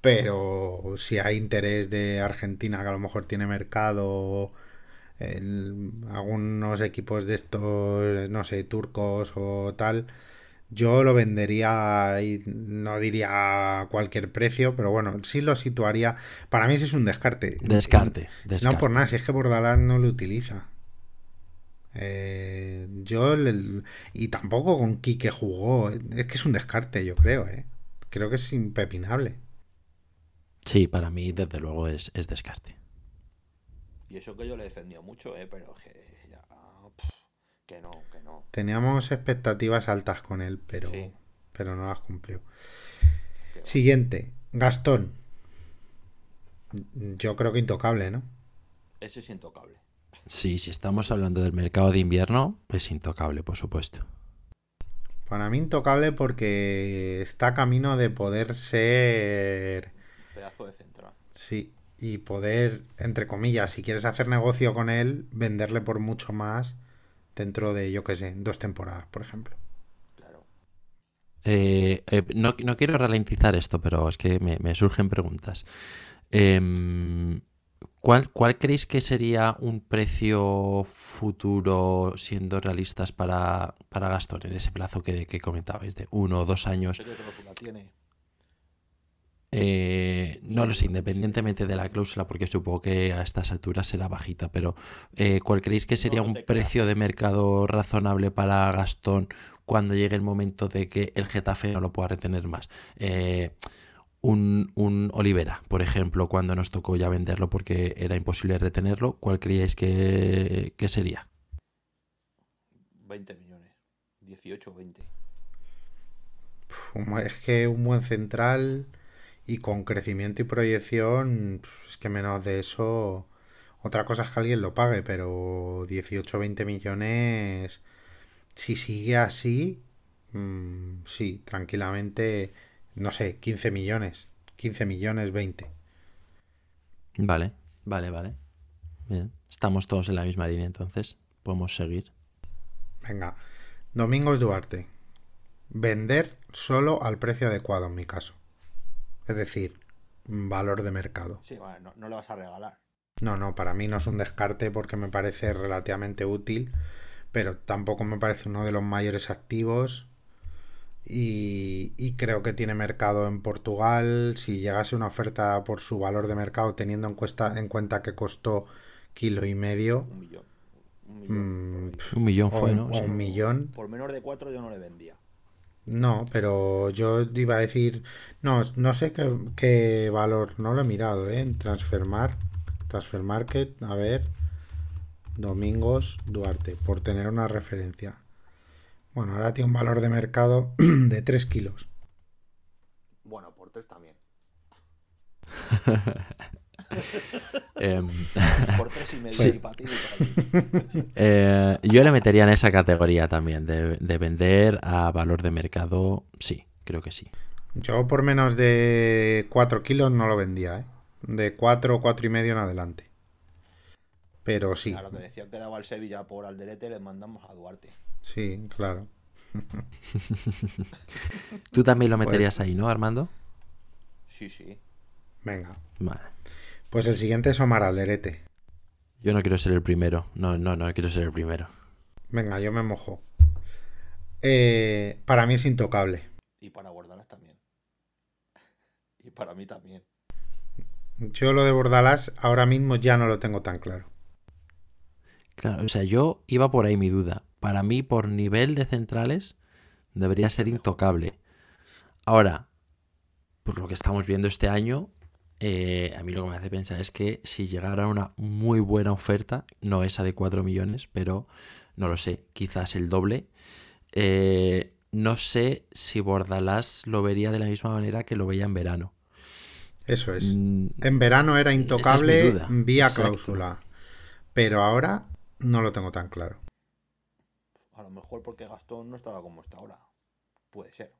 pero si hay interés de Argentina, que a lo mejor tiene mercado, el- algunos equipos de estos, no sé, turcos o tal, yo lo vendería y no diría a cualquier precio, pero bueno, sí lo situaría. Para mí sí es un descarte. Descarte. No por nada, si es que Bordalás no lo utiliza. Eh, yo le- y tampoco con Quique jugó. Es que es un descarte, yo creo, ¿eh? Creo que es impepinable. Sí, para mí desde luego es, es descarte. Y eso que yo le he defendido mucho, ¿eh? Pero que ya... pff, que no, que no. Teníamos expectativas altas con él, pero, Sí. pero no las cumplió. Siguiente, Gastón. Yo creo que intocable, ¿no? Ese es intocable. Sí, si estamos hablando del mercado de invierno, es intocable, por supuesto. Para mí intocable porque está camino de poder ser Pedazo de central. Sí, y poder, entre comillas, si quieres hacer negocio con él, venderle por mucho más dentro de, yo qué sé, dos temporadas, por ejemplo. Claro. Eh, eh, no, no quiero ralentizar esto, pero es que me, me surgen preguntas. Em, ¿cuál, ¿Cuál creéis que sería un precio futuro, siendo realistas, para, para Gastón en ese plazo que, que comentabais, de uno o dos años? ¿Qué cláusula tiene? Eh, no lo sé, independientemente de la cláusula, porque supongo que a estas alturas será bajita, pero eh, ¿cuál creéis que sería no un precio de mercado razonable para Gastón cuando llegue el momento de que el Getafe no lo pueda retener más? Eh, un, un Olivera, por ejemplo, cuando nos tocó ya venderlo porque era imposible retenerlo, ¿cuál creíais que, que sería? 20 millones. 18 o 20. Puf, Es que un buen central y con crecimiento y proyección, pf, es que menos de eso, otra cosa es que alguien lo pague, pero 18 20 millones, si sigue así, mm, sí, tranquilamente, no sé, 15 millones, 15 millones, 20. Vale, vale, vale. Bien, estamos todos en la misma línea entonces, podemos seguir. Venga, Domingos Duarte. Vender solo al precio adecuado en mi caso. Es decir, valor de mercado. Sí, vale, no, no le vas a regalar. No, no, para mí no es un descarte porque me parece relativamente útil, pero tampoco me parece uno de los mayores activos. Y, y creo que tiene mercado en Portugal. Si llegase una oferta por su valor de mercado, teniendo en, cuesta- en cuenta que costó kilo y medio, Un millón. Un millón. mm. Un millón fue, ¿no? o Sí. un millón, Por menos de 4 yo no le vendía. No, pero yo iba a decir, no, no sé qué, qué valor, no lo he mirado, ¿eh? En Transfermarkt, Transfermarket, a ver, Domingos Duarte, por tener una referencia. Bueno, ahora tiene un valor de mercado de 3 kilos. Bueno, por 3 también. Em, Por 3 y medio. Sí. Y para ti y para ti. Eh, yo le metería en esa categoría también, de, de vender a valor de mercado, sí, creo que sí. Yo por menos de 4 kilos no lo vendía, ¿eh? De 4 o 4 y medio en adelante. Pero sí, lo que decía que daba el Sevilla por Alderete, le mandamos a Duarte. sí, claro. Tú también lo meterías ahí, ¿no, Armando? Sí, sí. Venga. Vale. Pues el siguiente es Omar Alderete. Yo no quiero ser el primero, no, no, no quiero ser el primero. Venga, yo me mojo. Eh, para mí es intocable. Y para guardarlas también. Y para mí también. Yo lo de Bordalás ahora mismo ya no lo tengo tan claro. Claro, o sea, yo iba por ahí mi duda. Para mí, por nivel de centrales, debería ser intocable. Ahora, por lo que estamos viendo este año, eh, a mí lo que me hace pensar es que si llegara una muy buena oferta, no esa de 4 millones, pero no lo sé, quizás el doble, eh, no sé si Bordalás lo vería de la misma manera que lo veía en verano. Eso es. Mm, En verano era es intocable vía Exacto. cláusula. Pero ahora no lo tengo tan claro. A lo mejor porque Gastón no estaba como está ahora. Puede ser.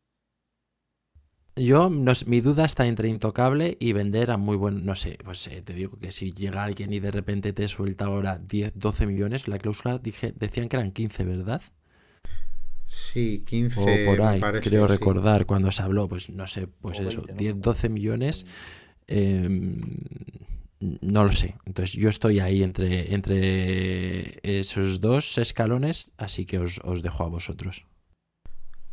Yo, no sé, mi duda está entre intocable y vender a muy buen, no sé, pues eh, te digo que si llega alguien y de repente te suelta ahora 10, 12 millones, la cláusula dije, decían que eran 15, ¿verdad? Sí, 15 O por ahí, parece, creo sí. recordar cuando se habló, pues no sé, pues O eso, 20, ¿no? 10, 12 millones, eh, no lo sé. Entonces yo estoy ahí entre, entre esos dos escalones, así que os, os dejo a vosotros.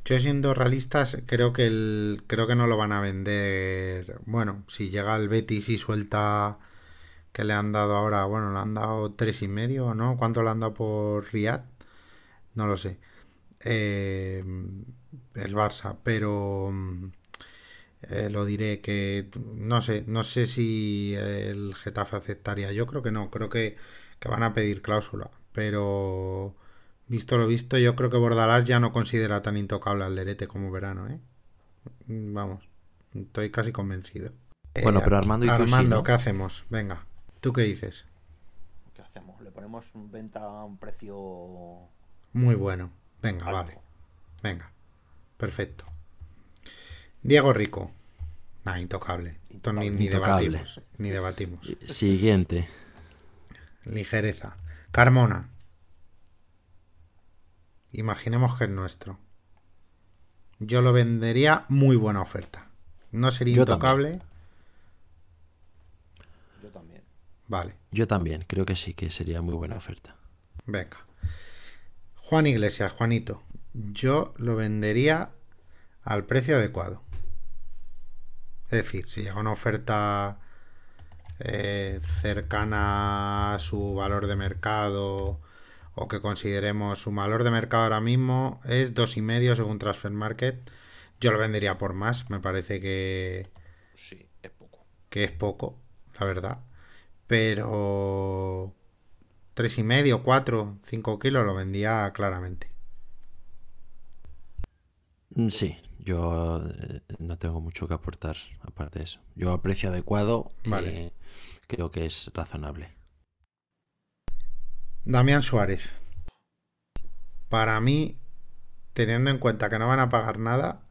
Yo siendo realistas, creo que el, creo que no lo van a vender. Bueno, si llega el Betis y suelta que le han dado ahora, bueno, le han dado tres y medio, ¿o ¿no? ¿Cuánto le han dado por Riyad? No lo sé. Eh, el Barça, pero eh, lo diré que no sé, no sé si el Getafe aceptaría. Yo creo que no, creo que, que van a pedir cláusula, pero visto lo visto, yo creo que Bordalás ya no considera tan intocable al Derete como Verano, ¿eh? Vamos, estoy casi convencido. Bueno, Eh, pero Armando y tú sí, Armando, ¿no? ¿qué hacemos? Venga, ¿tú qué dices? ¿Qué hacemos? ¿Le ponemos un venta a un precio Muy bueno. Venga, alto? vale. Venga, perfecto. Diego Rico. Nah, intocable. Ni, ni Intocable. debatimos. Ni debatimos. Siguiente. Ligereza. Carmona. Imaginemos que es nuestro. Yo lo vendería muy buena oferta. No sería Yo intocable. Yo también. Vale, Yo también, creo que sí, que sería muy buena oferta. venga. Juan Iglesias, Juanito. Yo lo vendería al precio adecuado. Es decir, si llega una oferta eh, cercana a su valor de mercado o que consideremos su valor de mercado ahora mismo es dos y medio según Transfer Market. Yo lo vendería por más. Me parece que, Sí, es poco. que es poco, la verdad. Pero tres y medio, cuatro, cinco kilos lo vendía claramente. Mm, Sí, yo eh, no tengo mucho que aportar aparte de eso. Yo a precio adecuado Vale. eh, creo que es razonable. Damián Suárez. Para mí, teniendo en cuenta que no van a pagar nada,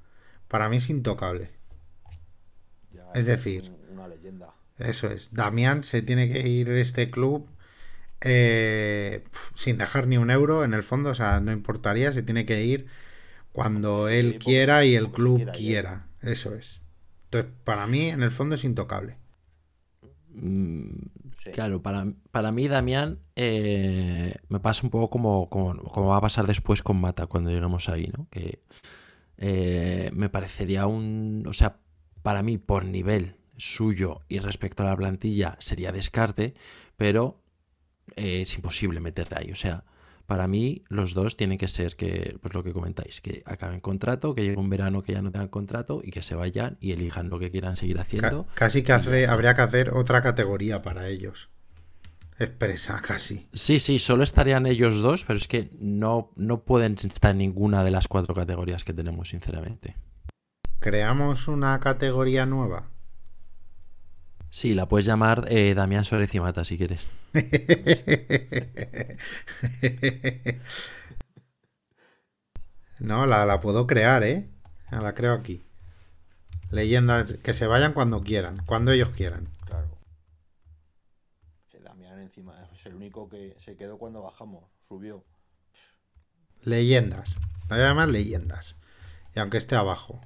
para mí es intocable. Ya Es decir- un- una leyenda. Eso es. Damián se tiene que ir de este club eh, sin dejar ni un euro en el fondo. O sea, no importaría, se tiene que ir cuando Sí, él quiera y el club quiera quiera. Eso es. Entonces, para mí, en el fondo es intocable. Claro, para, para mí, Damián, eh, me pasa un poco como, como, como va a pasar después con Mata cuando lleguemos ahí, ¿no? Que eh, me parecería un. O sea, para mí, por nivel suyo y respecto a la plantilla, sería descarte, pero eh, es imposible meterle ahí. O sea, para mí, los dos tienen que ser que, pues lo que comentáis, que acaben contrato, que llegue un verano que ya no tengan contrato y que se vayan y elijan lo que quieran seguir haciendo. casi que hace, habría que hacer otra categoría para ellos. Expresa, casi. Sí, sí, solo estarían ellos dos, pero es que no, no pueden estar en ninguna de las cuatro categorías que tenemos, sinceramente. Creamos una categoría nueva. Sí, la puedes llamar eh, Damián Suárez y Mata si quieres. No, la, la puedo crear, ¿eh? La creo aquí. Leyendas que se vayan cuando quieran, cuando ellos quieran. Claro. Damián encima es el único que se quedó cuando bajamos. Subió. Leyendas. La voy a llamar leyendas. Y aunque esté abajo.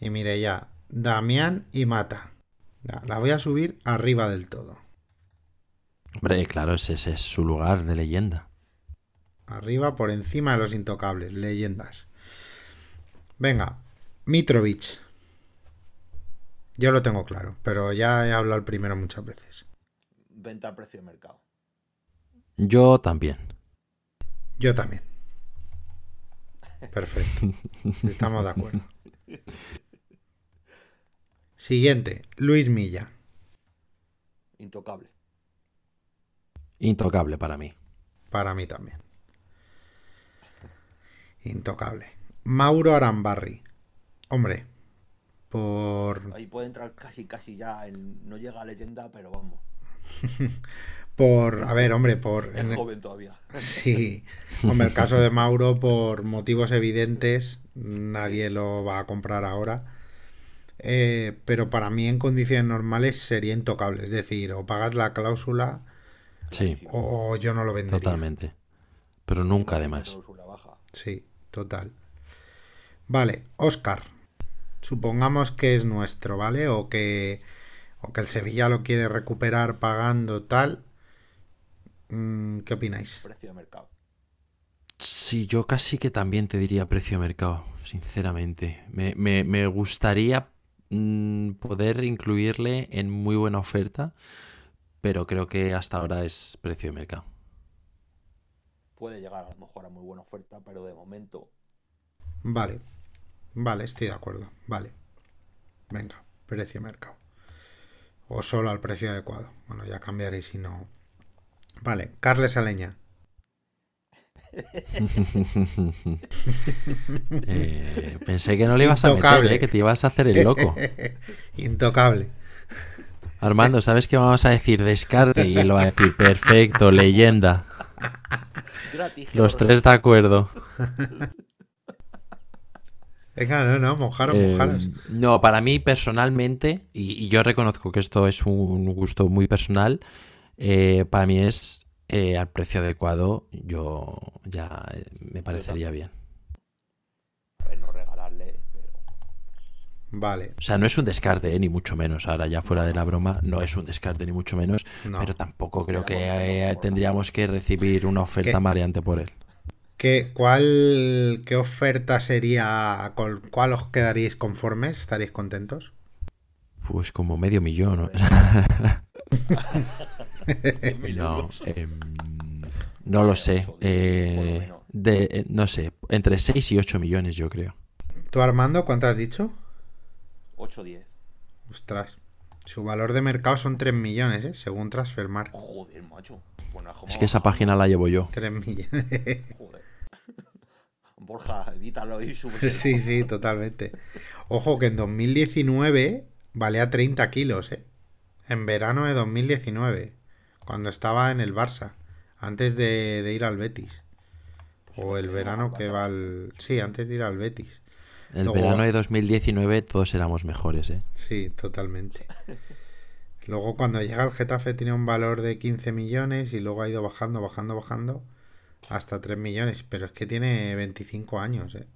Y mire ya, Damián y Mata. La voy a subir arriba del todo. Hombre, claro, ese, ese es su lugar de leyenda. Arriba por encima de los intocables. Leyendas. Venga, Mitrovic. Yo lo tengo claro, pero ya he hablado el primero muchas veces. Venta a precio de mercado. Yo también. Yo también. Perfecto. Estamos de acuerdo. Siguiente, Luis Milla. Intocable. Intocable para mí. Para mí también. Intocable. Mauro Arambarri. Hombre, por... Ahí puede entrar casi, casi ya. En, no llega a leyenda, pero vamos. Por... A ver, hombre, por... Es en- joven todavía. Sí. Hombre, el caso de Mauro, por motivos evidentes, nadie lo va a comprar ahora. Eh, pero para mí en condiciones normales sería intocable. Es decir, o pagas la cláusula Sí, o yo no lo vendería. totalmente. Pero nunca además. Cláusula baja. Sí, total. Vale, Oscar. Supongamos que es nuestro, ¿vale? O que, o que el Sevilla lo quiere recuperar pagando tal. Mm, ¿Qué opináis? Precio de mercado. Sí, yo casi que también te diría precio de mercado, sinceramente. Me, me- me gustaría mm, poder incluirle en muy buena oferta, pero creo que hasta ahora es precio de mercado. Puede llegar a lo mejor a muy buena oferta, pero de momento. Vale, vale, estoy de acuerdo. Vale. Venga, precio mercado. O solo al precio adecuado. Bueno, ya cambiaré si no. Vale, Carles Aleña. Eh, pensé que no le ibas a meter, Intocable. eh, que te ibas a hacer el loco. Intocable. Armando, ¿sabes qué vamos a decir? Descarte y él va a decir, perfecto, leyenda. Gratis. Los tres de acuerdo. Venga, no, no, mojaros, Eh, mojaros. no, para mí personalmente, y, y yo reconozco que esto es un gusto muy personal, eh, para mí es eh, al precio adecuado, yo ya eh, me parecería bien. Ver, no regalarle, pero. Vale. O sea, no es un descarte, eh, ni mucho menos. Ahora ya fuera de la broma, no es un descarte ni mucho menos, No. pero tampoco creo que eh, tendríamos que recibir una oferta ¿Qué? mareante por él. ¿Qué, cuál, ¿Qué oferta sería? ¿Con cuál os quedaríais conformes? ¿Estaríais contentos? Pues como medio millón, ¿no? 100.000 No, em, no lo sé. Eh, de, eh, no sé, entre 6 y 8 millones yo creo. ¿Tú, Armando, cuánto has dicho? 8 10. Ostras. Su valor de mercado son 3 millones, ¿eh? Según Transfermarkt. Joder, macho. Bueno, como Es que esa página la llevo yo. 3 millones. Joder. Borja, edítalo y sube. sí, sí, totalmente. Ojo que en 2019 valía 30 kilos, ¿eh? En verano de 2019. Cuando estaba en el Barça. Antes de, de ir al Betis. O el verano que va al... Sí, antes de ir al Betis. El Luego- verano de 2019 todos éramos mejores, ¿eh? Sí, totalmente. Luego cuando llega al Getafe tenía un valor de 15 millones y luego ha ido bajando, bajando, bajando hasta 3 millones. Pero es que tiene 25 años, ¿eh?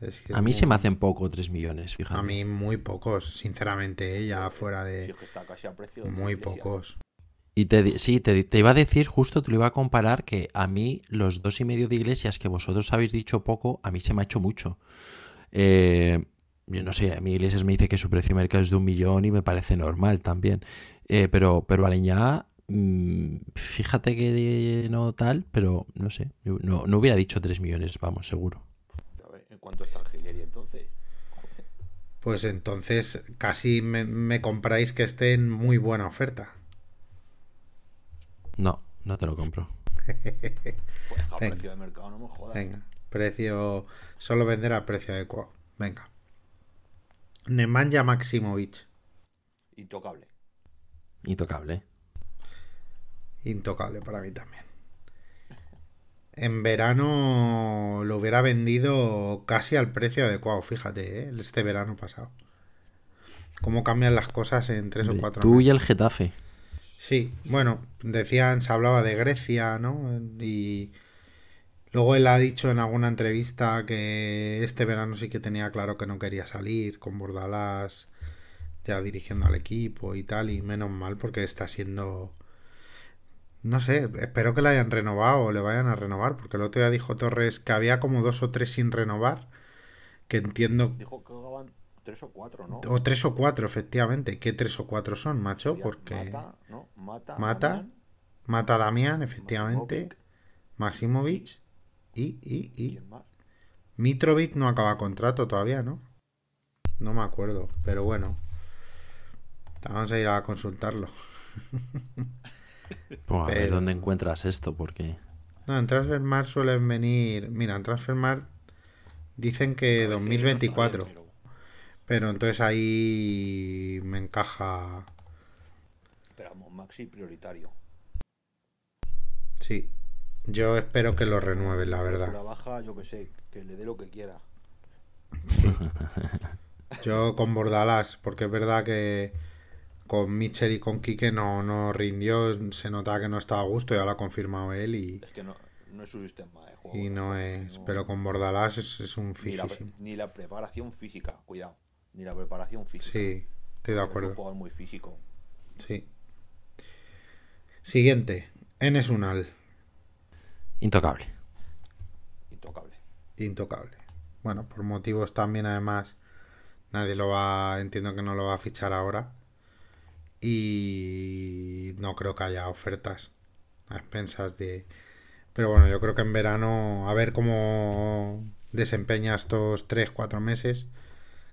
Es que es A mí muy- se me hacen poco 3 millones, fíjate. A mí muy pocos, sinceramente, ¿eh? ya fuera de... es que está casi a precio. de Muy Iglesia. pocos. Y te, di- sí, te, te iba a decir justo, te lo iba a comparar, que a mí los dos y medio de iglesias que vosotros habéis dicho poco, a mí se me ha hecho mucho. Eh, yo no sé, a mí Iglesias me dice que su precio de mercado es de un millón y me parece normal también. Eh, pero, pero Aleñá, mm, fíjate que no tal, pero no sé, no, no hubiera dicho 3 millones, vamos, seguro. A ver, ¿En cuánto está el Gileri entonces? Joder. Pues entonces casi me, me compráis que esté en muy buena oferta. No, no te lo compro. Pues a Venga. precio de mercado no me jodas. Venga, precio... Solo vender a precio adecuado. Venga. Nemanja Maximovic. Intocable. Intocable. Intocable para mí también. En verano lo hubiera vendido casi al precio adecuado, fíjate, ¿eh? este verano pasado. Cómo cambian las cosas en tres o cuatro Tú y el Getafe. Sí, bueno, decían, se hablaba de Grecia, ¿no? Y luego él ha dicho en alguna entrevista que este verano sí que tenía claro que no quería salir, con Bordalás ya dirigiendo al equipo y tal, y menos mal porque está siendo... No sé, espero que le hayan renovado o le vayan a renovar, porque el otro día dijo Torres que había como dos o tres sin renovar, que entiendo... Dijo que tres o cuatro, ¿no? O tres o cuatro, efectivamente. ¿Qué tres o cuatro son, macho? Sería Porque Mata, ¿no? Mata, Mata, Damián, mata a Damián, efectivamente. Maximovic, y, y, y. ¿quién más? Mitrovic no acaba contrato todavía, ¿no? No me acuerdo, pero bueno. Vamos a ir a consultarlo. Pues a ver dónde encuentras esto, porque... No, en Transfermarkt suelen venir. Mira, en Transfermarkt dicen que A veces no 2024. sale, pero- Pero entonces ahí me encaja. Pero vamos, Maxi prioritario. Sí. Yo espero que lo renueven, la La verdad. baja, yo que sé, que le dé lo que quiera. Yo con Bordalas, porque es verdad que con Mitchell y con Quique no, no rindió. Se notaba que no estaba a gusto, ya lo ha confirmado él y, Es que no, no es su sistema de juego. y no es. no- Pero con Bordalas es, es un ni la, fijísimo. ni la preparación física, cuidado. Ni la preparación física. Sí, estoy de Es un acuerdo. jugador muy físico. Sí. Siguiente. Enes Unal. Intocable. Intocable. Intocable. Bueno, por motivos también, además, nadie lo va. Entiendo que no lo va a fichar ahora. Y no creo que haya ofertas a expensas de. Pero bueno, yo creo que en verano, a ver cómo desempeña estos 3-4 meses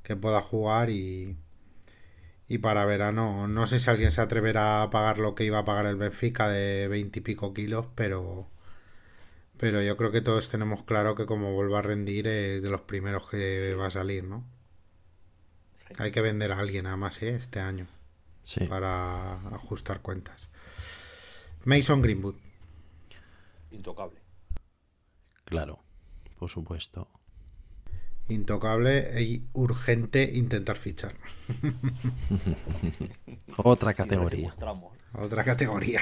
que pueda jugar y. Y para verano, no sé si alguien se atreverá a pagar lo que iba a pagar el Benfica de 20 y pico kilos, pero. Pero yo creo que todos tenemos claro que como vuelva a rendir es de los primeros que va a salir, ¿no? Sí. Hay que vender a alguien además, ¿eh? Este año Sí. para ajustar cuentas. Mason Greenwood. Intocable. Claro. Por supuesto. Intocable y urgente intentar fichar. Otra categoría. Otra categoría.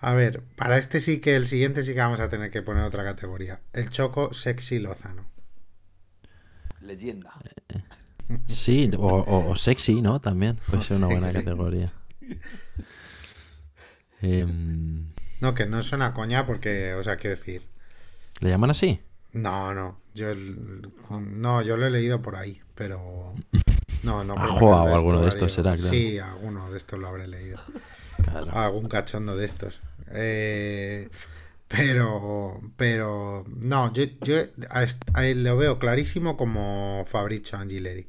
A ver, para este sí que el siguiente sí que vamos a tener que poner otra categoría. El Choco Sexy Lozano. Leyenda. Sí, o, o- o sexy, ¿no? También puede ser una buena categoría. Em, No, que no suena coña porque, o sea, quiero decir, ¿Le llaman así? No, no. Yo el- no, yo lo he leído por ahí, pero no, no. Ha porque jugado alguno de estos, será, claro. Sí, alguno de estos lo habré leído. Claro. Algún cachondo de estos. Eh, pero, pero no, yo, yo a est- a él lo veo clarísimo como Fabricio Angileri.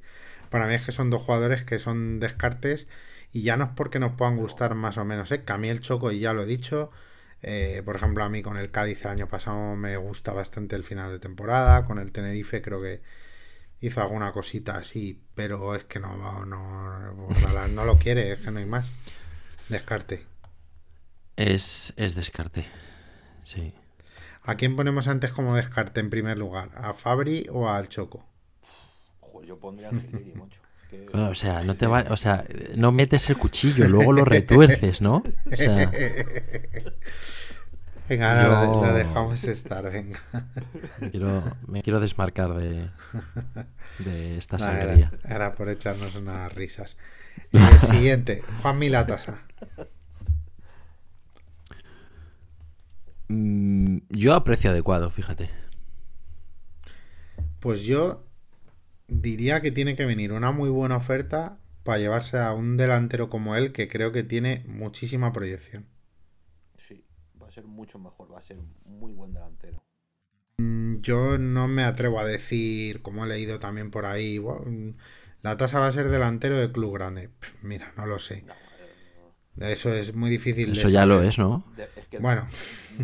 Para mí es que son dos jugadores que son descartes y ya no es porque nos puedan gustar más o menos, ¿eh? que a mí el Choco, y ya lo he dicho, eh, por ejemplo, a mí con el Cádiz el año pasado me gusta bastante el final de temporada, con el Tenerife creo que hizo alguna cosita así, pero es que no, no, no, no lo quiere, es que no hay más. Descarte. Es, es descarte. Sí. ¿A quién ponemos antes como descarte en primer lugar? ¿A Fabri o al Choco? Joder, yo pondría al Giliri, macho. Bueno, o sea, no te va, o sea, no metes el cuchillo, luego lo retuerces, ¿no? O sea, Venga, Yo- lo, dejamos estar, venga. me quiero, me quiero desmarcar de, de esta Nada, sangría. era, era por echarnos unas risas. El siguiente, Juan Milatasa. Mm, yo a precio adecuado, fíjate. Pues yo diría que tiene que venir una muy buena oferta para llevarse a un delantero como él que creo que tiene muchísima proyección. Sí, va a ser mucho mejor. Va a ser un muy buen delantero. Mm, Yo no me atrevo a decir, como he leído también por ahí, "Buah, mm, la tasa va a ser delantero de club grande. Pff, mira, no lo sé. No, Eso es muy difícil de Eso ya lo es, ¿no? de- es que Bueno,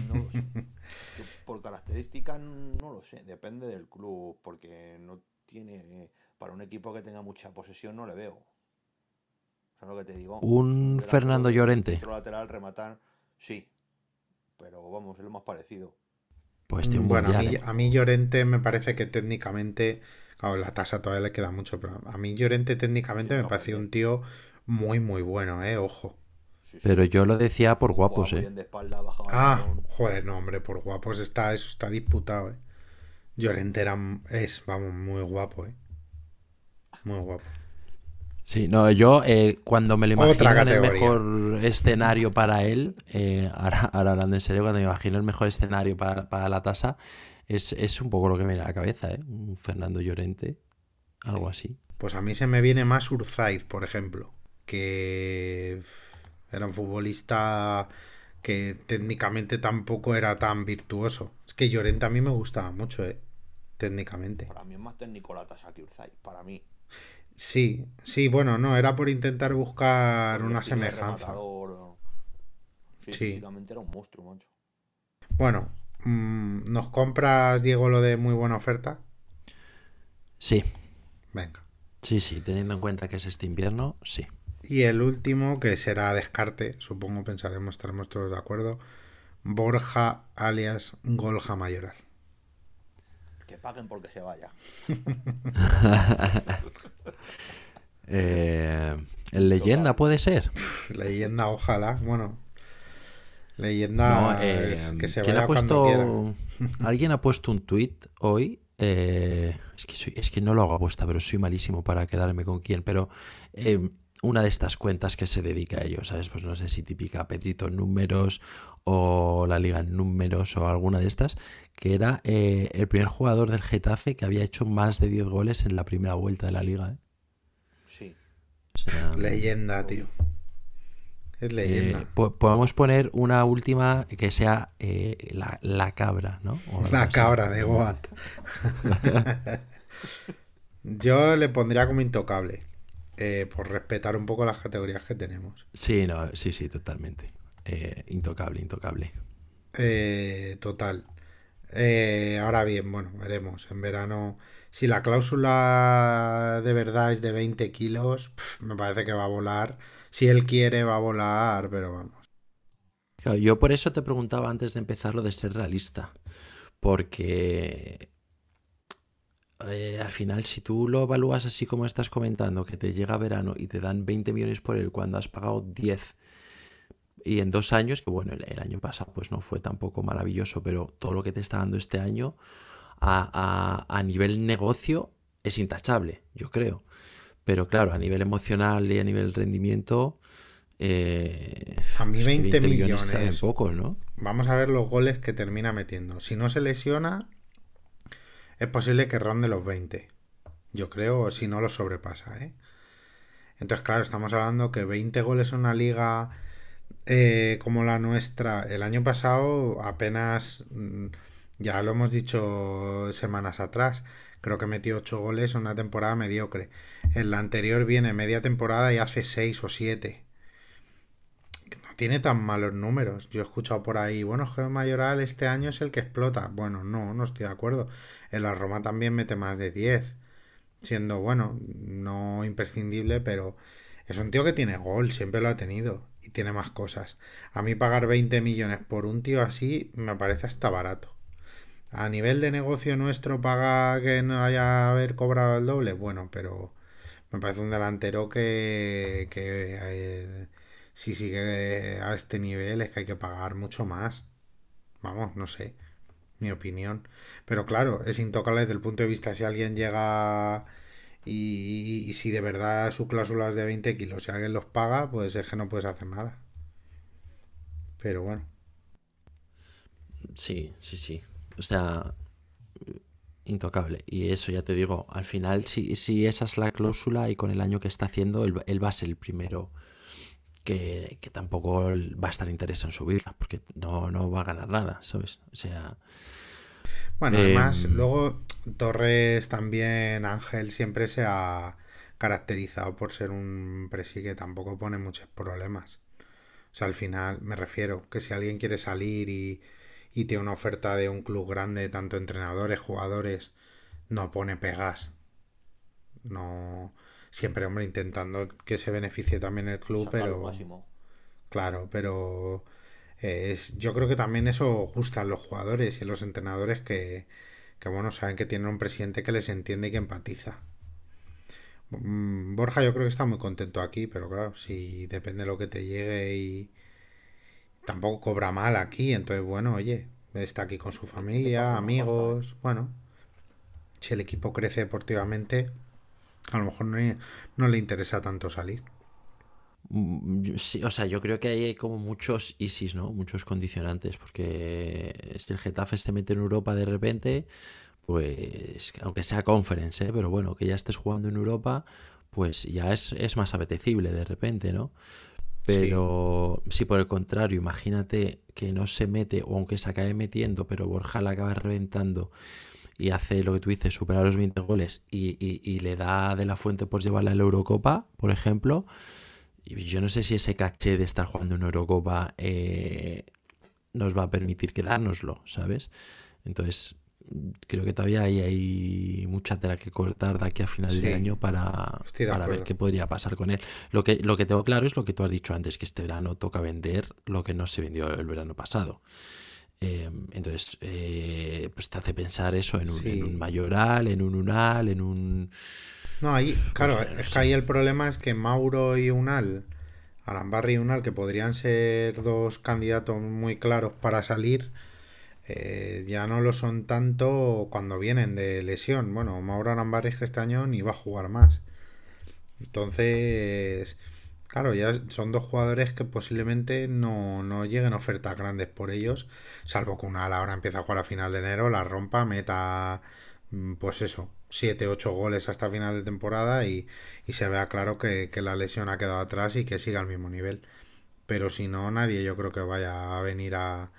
no lo sé. Yo, por características no lo sé. Depende del club. Porque no tiene. Para un equipo que tenga mucha posesión no le veo. ¿Sabes lo que te digo? Un Fernando Llorente. centro lateral, rematar. Sí. Pero vamos, es lo más parecido. Pues tiene un bueno, a mí, ¿eh? a mí Llorente me parece que técnicamente, claro, la tasa todavía le queda mucho, pero a mí Llorente técnicamente me pareció un tío muy, muy bueno, eh, ojo. Sí, sí. Pero yo lo decía por guapos, ¿eh? bien de espalda, Ah, joder, no, hombre, por guapos está, eso está disputado, eh. Llorente era, es, vamos, muy guapo, eh. Muy guapo. Sí, no, yo eh, cuando me lo imagino en el mejor escenario para él, eh, ahora, ahora hablando en serio, cuando me imagino el mejor escenario para, para la tasa, es, es un poco lo que me viene a la cabeza, ¿eh? Un Fernando Llorente algo así. Pues a mí se me viene más Urzaiz, por ejemplo, que era un futbolista que técnicamente tampoco era tan virtuoso. Es que Llorente a mí me gustaba mucho, ¿eh? Técnicamente. Para mí es más técnico la tasa que Urzaiz, para mí. Sí, sí, bueno, no, era por intentar buscar una semejanza. Sí, Sí. físicamente era un monstruo, macho. Bueno, mm, ¿nos compras, Diego, lo de muy buena oferta? Sí, Venga. sí, sí, teniendo en cuenta que es este invierno, sí. Y el último, que será descarte, supongo pensaremos, estaremos todos de acuerdo. Borja alias Golja Mayoral. Que paguen porque se vaya. Eh, ¿El leyenda puede ser? Leyenda, ojalá. Bueno, leyenda No, eh, es que se ¿quién vaya ha cuando quiera. puesto... Alguien ha puesto un tuit hoy. eh, es, que soy- es que no lo hago apuesta, pero soy malísimo para quedarme con quién. Pero eh, una de estas cuentas que se dedica a ello, ¿sabes? Pues no sé si típica Pedrito en números o la Liga en números o alguna de estas, que era eh, el primer jugador del Getafe que había hecho más de 10 goles en la primera vuelta de la Liga. ¿eh? Sí. O sea, Leyenda, tío. Es Eh, leyenda. po- podemos poner una última que sea eh, la, la cabra, ¿no? O La así. cabra de Goat. Yo le pondría como intocable. Eh, por respetar un poco las categorías que tenemos. Sí, no, sí, sí, totalmente. Eh, intocable, intocable. Eh, total. Ahora bien, bueno, veremos. En verano, si la cláusula de verdad es de 20 kilos, me parece que va a volar. Si él quiere, va a volar, pero vamos. Claro, yo por eso te preguntaba antes de empezar lo de ser realista. Porque eh, al final, si tú lo evalúas así como estás comentando, que te llega verano y te dan 20 millones por él cuando has pagado 10 y en dos años, que bueno, el, el año pasado pues no fue tampoco maravilloso, pero todo lo que te está dando este año a, a- a nivel negocio es intachable, yo creo. Pero claro, a nivel emocional y a nivel rendimiento... eh, A mí es que 20 saben millones. pocos, ¿no? Vamos a ver los goles que termina metiendo. Si no se lesiona, es posible que ronde los 20. Yo creo, si no lo sobrepasa, ¿eh? Entonces, claro, estamos hablando que 20 goles en una liga eh, como la nuestra, el año pasado apenas, mm, ya lo hemos dicho semanas atrás, creo que metió 8 goles en una temporada mediocre. En la anterior viene media temporada y hace 6 o 7 no tiene tan malos números. Yo he escuchado por ahí, bueno, Geo Mayoral este año es el que explota. Bueno, no, no estoy de acuerdo. En la Roma también mete más de 10. Siendo, bueno, no imprescindible, pero es un tío que tiene gol, siempre lo ha tenido. Y tiene más cosas. A mí pagar 20 millones por un tío así me parece hasta barato. A nivel de negocio nuestro paga que no haya haber cobrado el doble. Bueno, pero me parece un delantero que, que eh, si sigue a este nivel es que hay que pagar mucho más. Vamos, no sé, mi opinión. Pero claro, es intocable desde el punto de vista si alguien llega y, si de verdad su cláusula es de 20 kilos, si alguien los paga, pues es que no puedes hacer nada. Pero bueno, Sí, sí, sí. O sea, intocable. Y eso ya te digo, al final, si, si esa es la cláusula y con el año que está haciendo, él, él va a ser el primero que, que tampoco va a estar interesado en subirla, porque no, no va a ganar nada, ¿sabes? O sea, Bueno, Eh, además, luego Torres también, Ángel, siempre se ha caracterizado por ser un presi que tampoco pone muchos problemas. O sea, al final me refiero que si alguien quiere salir y, y tiene una oferta de un club grande, tanto entrenadores, jugadores, no pone pegas. No. Siempre, hombre, intentando que se beneficie también el club, pero. máximo. Claro, pero eh, es, yo creo que también eso gusta a los jugadores y a los entrenadores que, que, bueno, saben que tienen un presidente que les entiende y que empatiza. Mm, Borja yo creo que está muy contento aquí, pero claro, si depende de lo que te llegue y tampoco cobra mal aquí, entonces bueno, oye, está aquí con su familia, amigos, bueno, si el equipo crece deportivamente, a lo mejor no, no le interesa tanto salir. mm, sí, o sea, yo creo que hay como muchos ISIS, ¿no? Muchos condicionantes, porque si el Getafe se mete en Europa de repente, pues aunque sea conference, ¿eh? pero bueno, que ya estés jugando en Europa, pues ya es, es más apetecible de repente, ¿no? Pero si por el contrario, imagínate que no se mete, o aunque se acabe metiendo, pero Borja la acaba reventando y hace lo que tú dices, superar los 20 goles y, y, le da de la fuente por llevarla a la Eurocopa, por ejemplo, yo no sé si ese caché de estar jugando en Eurocopa eh, nos va a permitir quedárnoslo, ¿sabes? Entonces, creo que todavía hay, hay mucha tela que cortar de aquí a final de año para, para ver qué podría pasar con él. Lo que, lo que tengo claro es lo que tú has dicho antes, que este verano toca vender lo que no se vendió el verano pasado. Eh, entonces, eh, pues te hace pensar eso en un, mayoral, en un unal, en un... No, ahí, claro, es que ahí el problema es que Mauro y Unal, Arambarri y Unal, que podrían ser dos candidatos muy claros para salir, eh, ya no lo son tanto cuando vienen de lesión. Bueno, Mauro Arambarri este año ni va a jugar más. Entonces, claro, ya son dos jugadores que posiblemente no, no lleguen ofertas grandes por ellos, salvo que una ahora empieza a jugar a final de enero, la rompa, meta, mm, pues eso, 7, 8 goles hasta final de temporada y, se vea claro que, que, la lesión ha quedado atrás y que siga al mismo nivel. Pero si no, nadie yo creo que vaya a venir a,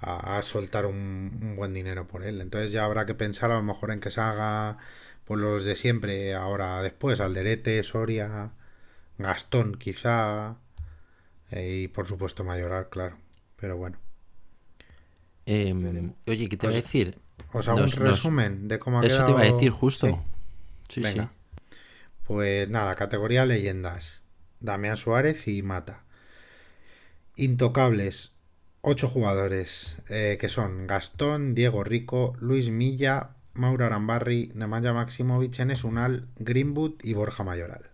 a, soltar un, buen dinero por él. Entonces ya habrá que pensar a lo mejor en que salga por los de siempre ahora después, Alderete, Soria, Gastón quizá eh, y por supuesto Mayoral, claro. Pero bueno. Em, oye, ¿qué te voy a decir? O sea, un resumen de cómo ha Eso te iba a decir justo. Sí, sí, Pues nada, categoría leyendas. Damián Suárez y Mata. Intocables. Ocho jugadores, eh, que son Gastón, Diego Rico, Luis Milla, Mauro Arambarri, Nemanja Maximovic, Enes Unal, Greenwood y Borja Mayoral.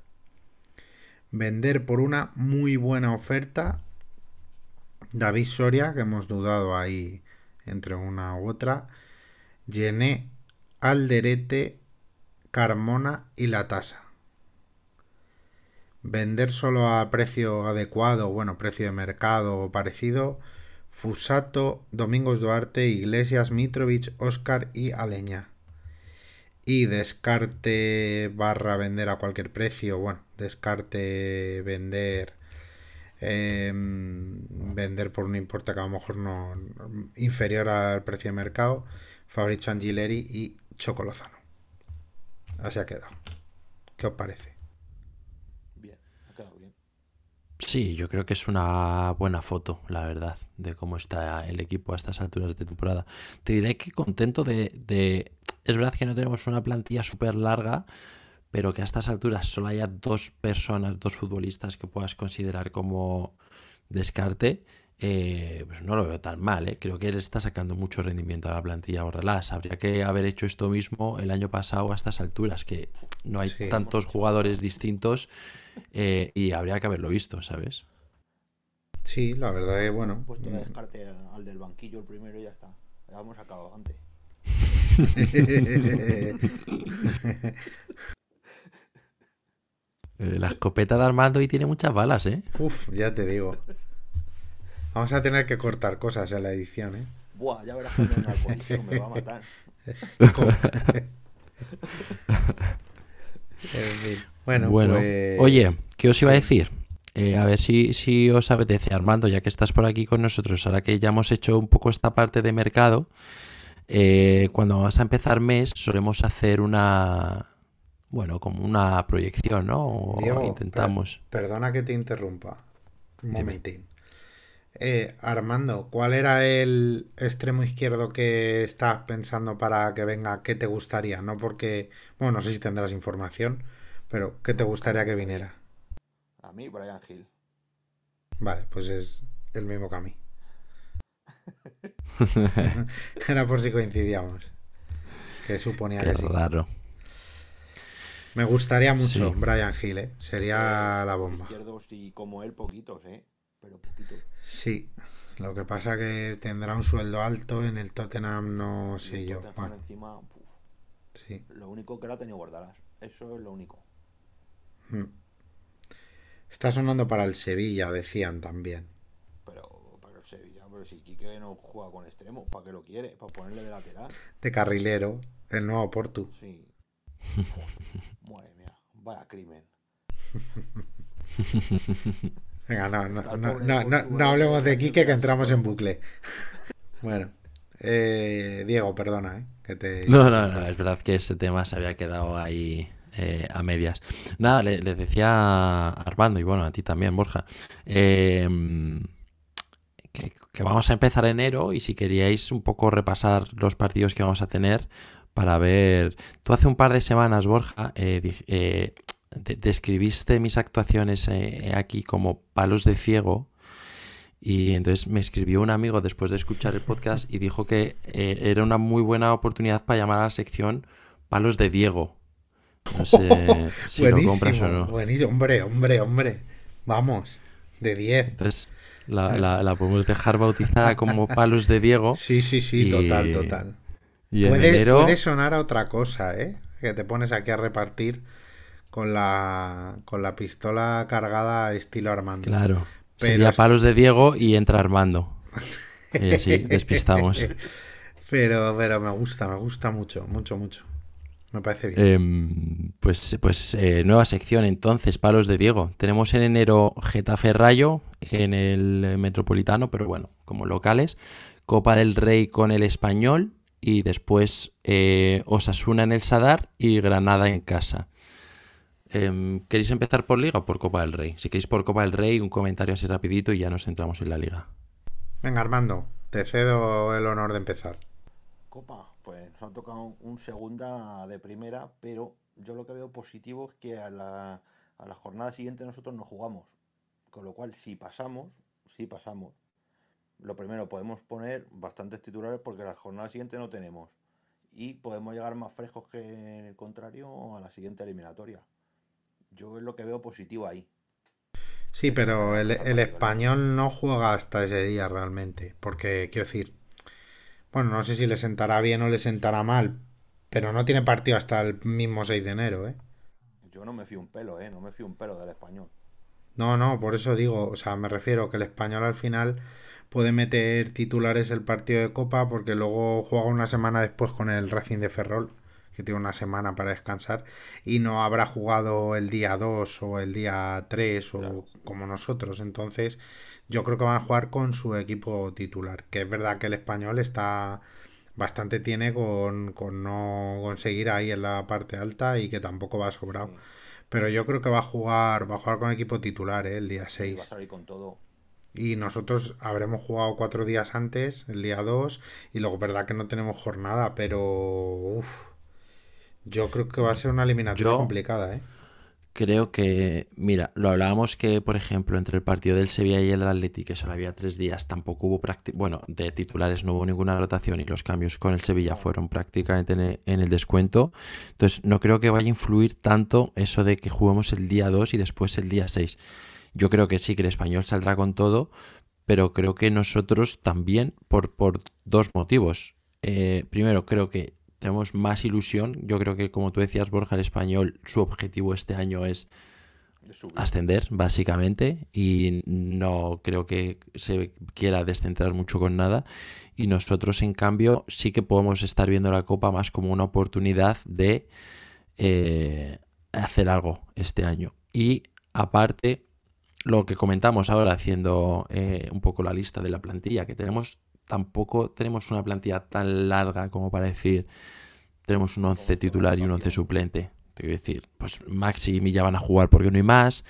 Vender por una muy buena oferta David Soria, que hemos dudado ahí entre una u otra, Llené, Alderete, Carmona y La Tasa. Vender solo a precio adecuado, bueno, precio de mercado o parecido, Fusato, Domingos Duarte, Iglesias, Mitrovic, Oscar y Aleña. Y descarte barra vender a cualquier precio, bueno, descarte vender em, vender por un importe que a lo mejor no inferior al precio de mercado, Fabrizio Angileri y Chocolozano. Así ha quedado. ¿Qué os parece? Sí, yo creo que es una buena foto, la verdad, de cómo está el equipo a estas alturas de temporada. Te diré que contento de... Es verdad que no tenemos una plantilla súper larga, pero que a estas alturas solo haya dos personas, dos futbolistas que puedas considerar como descarte, eh, pues no lo veo tan mal. ¿eh? Creo que él está sacando mucho rendimiento a la plantilla Bordalás. Habría que haber hecho esto mismo el año pasado a estas alturas, que no hay tantos jugadores distintos eh, y habría que haberlo visto, ¿sabes? Sí, la verdad es bueno. Pues te dejarte al del banquillo el primero y ya está. Ya hemos acabado antes. Eh, la escopeta de Armando y tiene muchas balas, ¿eh? Uf, ya te digo. Vamos a tener que cortar cosas en la edición, ¿eh? Buah, ya verás que me, me va a matar. Bueno, pues oye, ¿qué os iba a decir? Eh, a ver si, si os apetece, Armando, ya que estás por aquí con nosotros, ahora que ya hemos hecho un poco esta parte de mercado, eh, cuando vamos a empezar mes solemos hacer una, bueno, como una proyección, ¿no? O intentamos. perdona que te interrumpa. Un momentín. Eh, Armando, ¿cuál era el extremo izquierdo que estás pensando para que venga? ¿Qué te gustaría? No porque, bueno, no sé si tendrás información, pero ¿qué te gustaría que viniera? A mí, Brian Hill. Vale, pues es el mismo que a mí. Era por si coincidíamos. Que suponía Qué que raro. Me gustaría mucho Brian Hill, ¿eh? Sería la bomba. Izquierdos y como él, poquitos, ¿eh? Pero poquitos. Sí, lo que pasa que tendrá un sueldo alto en el Tottenham, no sé yo. encima, sí. Lo único que lo ha tenido Guardalas. Eso es lo único. Hmm. Está sonando para el Sevilla, decían también. Pero para el Sevilla, pero si Quique no juega con extremo, ¿para qué lo quiere? ¿Para ponerle de lateral? De carrilero. El nuevo Portu. Sí. Madre mía, vaya crimen. Venga, no, no, no, no, hablemos de Quique que entramos en bucle. Bueno, eh, Diego, perdona, ¿eh? Que te... No, no, no, es verdad que ese tema se había quedado ahí eh, a medias. Nada, le, le decía a Armando y bueno, a ti también, Borja, eh, que, que vamos a empezar enero y si queríais un poco repasar los partidos que vamos a tener para ver... Tú hace un par de semanas, Borja, eh, eh, de- describiste mis actuaciones eh, aquí como palos de ciego. Y entonces me escribió un amigo después de escuchar el podcast y dijo que era una muy buena oportunidad para llamar a la sección Palos de Diego. No sé si lo compras o no. buenísimo, hombre, hombre, hombre. Vamos, de 10. Entonces la, la- la podemos dejar bautizada como Palos de Diego. Sí, sí, sí, Y- total, total. Y Puede, enero... puede sonar a otra cosa, ¿eh? Que te pones aquí a repartir con la, con la pistola cargada estilo Armando. Claro. Pero Sería Palos de Diego y entra Armando. Y así despistamos. Pero, pero me gusta, me gusta mucho, mucho, mucho. Me parece bien. Em, pues pues eh, nueva sección entonces, palos de Diego. Tenemos en enero Getafe Rayo en el eh, Metropolitano, pero bueno, como locales. Copa del Rey con el Español y después eh, Osasuna en el Sadar y Granada en casa. Em, ¿Queréis empezar por Liga o por Copa del Rey? Si queréis por Copa del Rey, un comentario así rapidito y ya nos centramos en la Liga. Venga, Armando, te cedo el honor de empezar. Copa, pues nos ha tocado un segunda de primera, pero yo lo que veo positivo es que a la, a la jornada siguiente nosotros no jugamos. Con lo cual, si pasamos, si pasamos. Lo primero, podemos poner bastantes titulares porque la jornada siguiente no tenemos. Y podemos llegar más frescos que el contrario a la siguiente eliminatoria. Yo es lo que veo positivo ahí. Sí, pero el, el español no juega hasta ese día realmente. Porque, quiero decir, bueno, no sé si le sentará bien o le sentará mal, pero no tiene partido hasta el mismo 6 de enero, ¿eh? Yo no me fío un pelo, ¿eh? No me fío un pelo del español. No, no, por eso digo, o sea, me refiero que el español al final puede meter titulares el partido de Copa porque luego juega una semana después con el Racing de Ferrol, que tiene una semana para descansar, y no habrá jugado el día 2 o el día 3 o Claro. como nosotros. Entonces, yo creo que van a jugar con su equipo titular, que es verdad que el español está bastante tiene con, con no conseguir ahí en la parte alta y que tampoco va sobrado. Sí. Pero yo creo que va a jugar, va a jugar con equipo titular, ¿eh? el día Y va a 6. salir con todo. Y nosotros habremos jugado cuatro días antes, el día 2, y luego verdad que no tenemos jornada, pero uf, yo creo que va a ser una eliminatoria Yo- complicada, ¿eh? Creo que, mira, lo hablábamos que, por ejemplo, entre el partido del Sevilla y el Atleti, que solo había tres días, tampoco hubo práctica, bueno, de titulares no hubo ninguna rotación y los cambios con el Sevilla fueron prácticamente en el, en el descuento. Entonces, no creo que vaya a influir tanto eso de que juguemos el día 2 y después el día 6. Yo creo que sí, que el español saldrá con todo, pero creo que nosotros también, por, por dos motivos. Eh, primero, creo que tenemos más ilusión. Yo creo que, como tú decías, Borja, el español, su objetivo este año es ascender, básicamente, y no creo que se quiera descentrar mucho con nada. Y nosotros, en cambio, sí que podemos estar viendo la Copa más como una oportunidad de eh, hacer algo este año. Y aparte, lo que comentamos ahora, haciendo eh, un poco la lista de la plantilla, que tenemos, tampoco tenemos una plantilla tan larga como para decir, tenemos un 11 titular y un 11 suplente. Te quiero decir, pues Maxi y Milla van a jugar porque no hay más.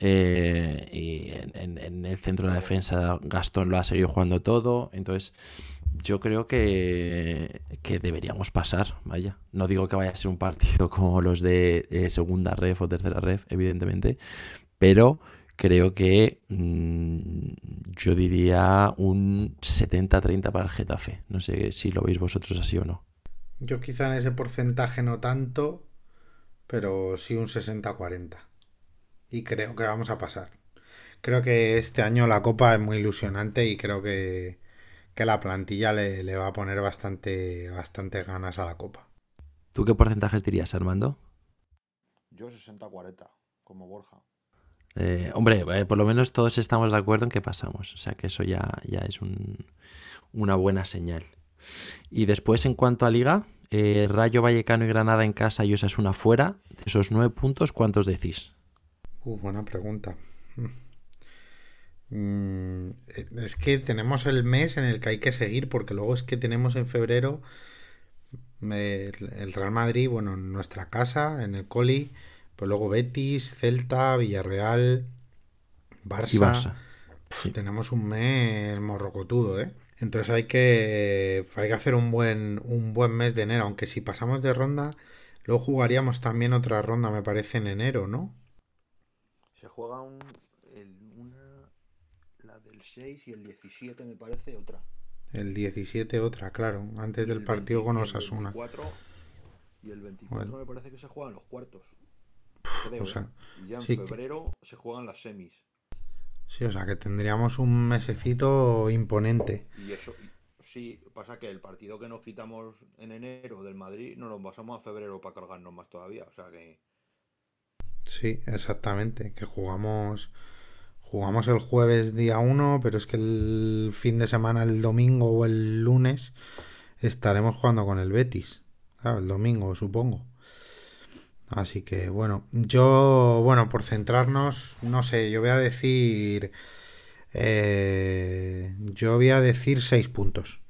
eh, y en, el centro de la defensa Gastón lo ha seguido jugando todo. Entonces, yo creo que, que deberíamos pasar, vaya. No digo que vaya a ser un partido como los de eh, segunda ref o tercera ref, evidentemente, pero creo que mm, yo diría un 70-30 para el Getafe. No sé si lo veis vosotros así o no. Yo quizá en ese porcentaje no tanto, pero sí un 60-40. Y creo que vamos a pasar. Creo que este año la Copa es muy ilusionante y creo que, que la plantilla le, le va a poner bastante, bastante ganas a la Copa. ¿Tú qué porcentajes dirías, Armando? Yo 60-40, como Borja. Eh, hombre, eh, por lo menos todos estamos de acuerdo en que pasamos. O sea que eso ya, ya es un- una buena señal. Y después, en cuanto a liga, eh, Rayo Vallecano y Granada en casa y Osasuna fuera, de esos nueve puntos, ¿cuántos decís? Uh, buena pregunta. Mm, es que tenemos el mes en el que hay que seguir, porque luego es que tenemos en febrero el Real Madrid, bueno, en nuestra casa, en el Coli, pues luego Betis, Celta, Villarreal, Barça. Tenemos un mes morrocotudo, ¿eh? Entonces hay que, hay que hacer un buen, un buen mes de enero, aunque si pasamos de ronda, luego jugaríamos también otra ronda, me parece, en enero, ¿no? Se juega un, una, la del 6 y el 17 me parece otra. El 17 otra, claro, antes del partido con Osasuna. Y el 24 me parece que se juegan los cuartos. Creo, ¿eh? y ya en febrero se juegan las semis. Sí, o sea que tendríamos un mesecito imponente. Y eso, sí, pasa que el partido que nos quitamos en enero del Madrid nos lo pasamos a febrero para cargarnos más todavía. O sea que. Sí, exactamente. Que jugamos. Jugamos el jueves día 1, pero es que el fin de semana, el domingo o el lunes, estaremos jugando con el Betis. Claro, el domingo, supongo. Así que bueno, yo, bueno, por centrarnos, no sé, yo voy a decir... Eh, yo voy a decir seis puntos.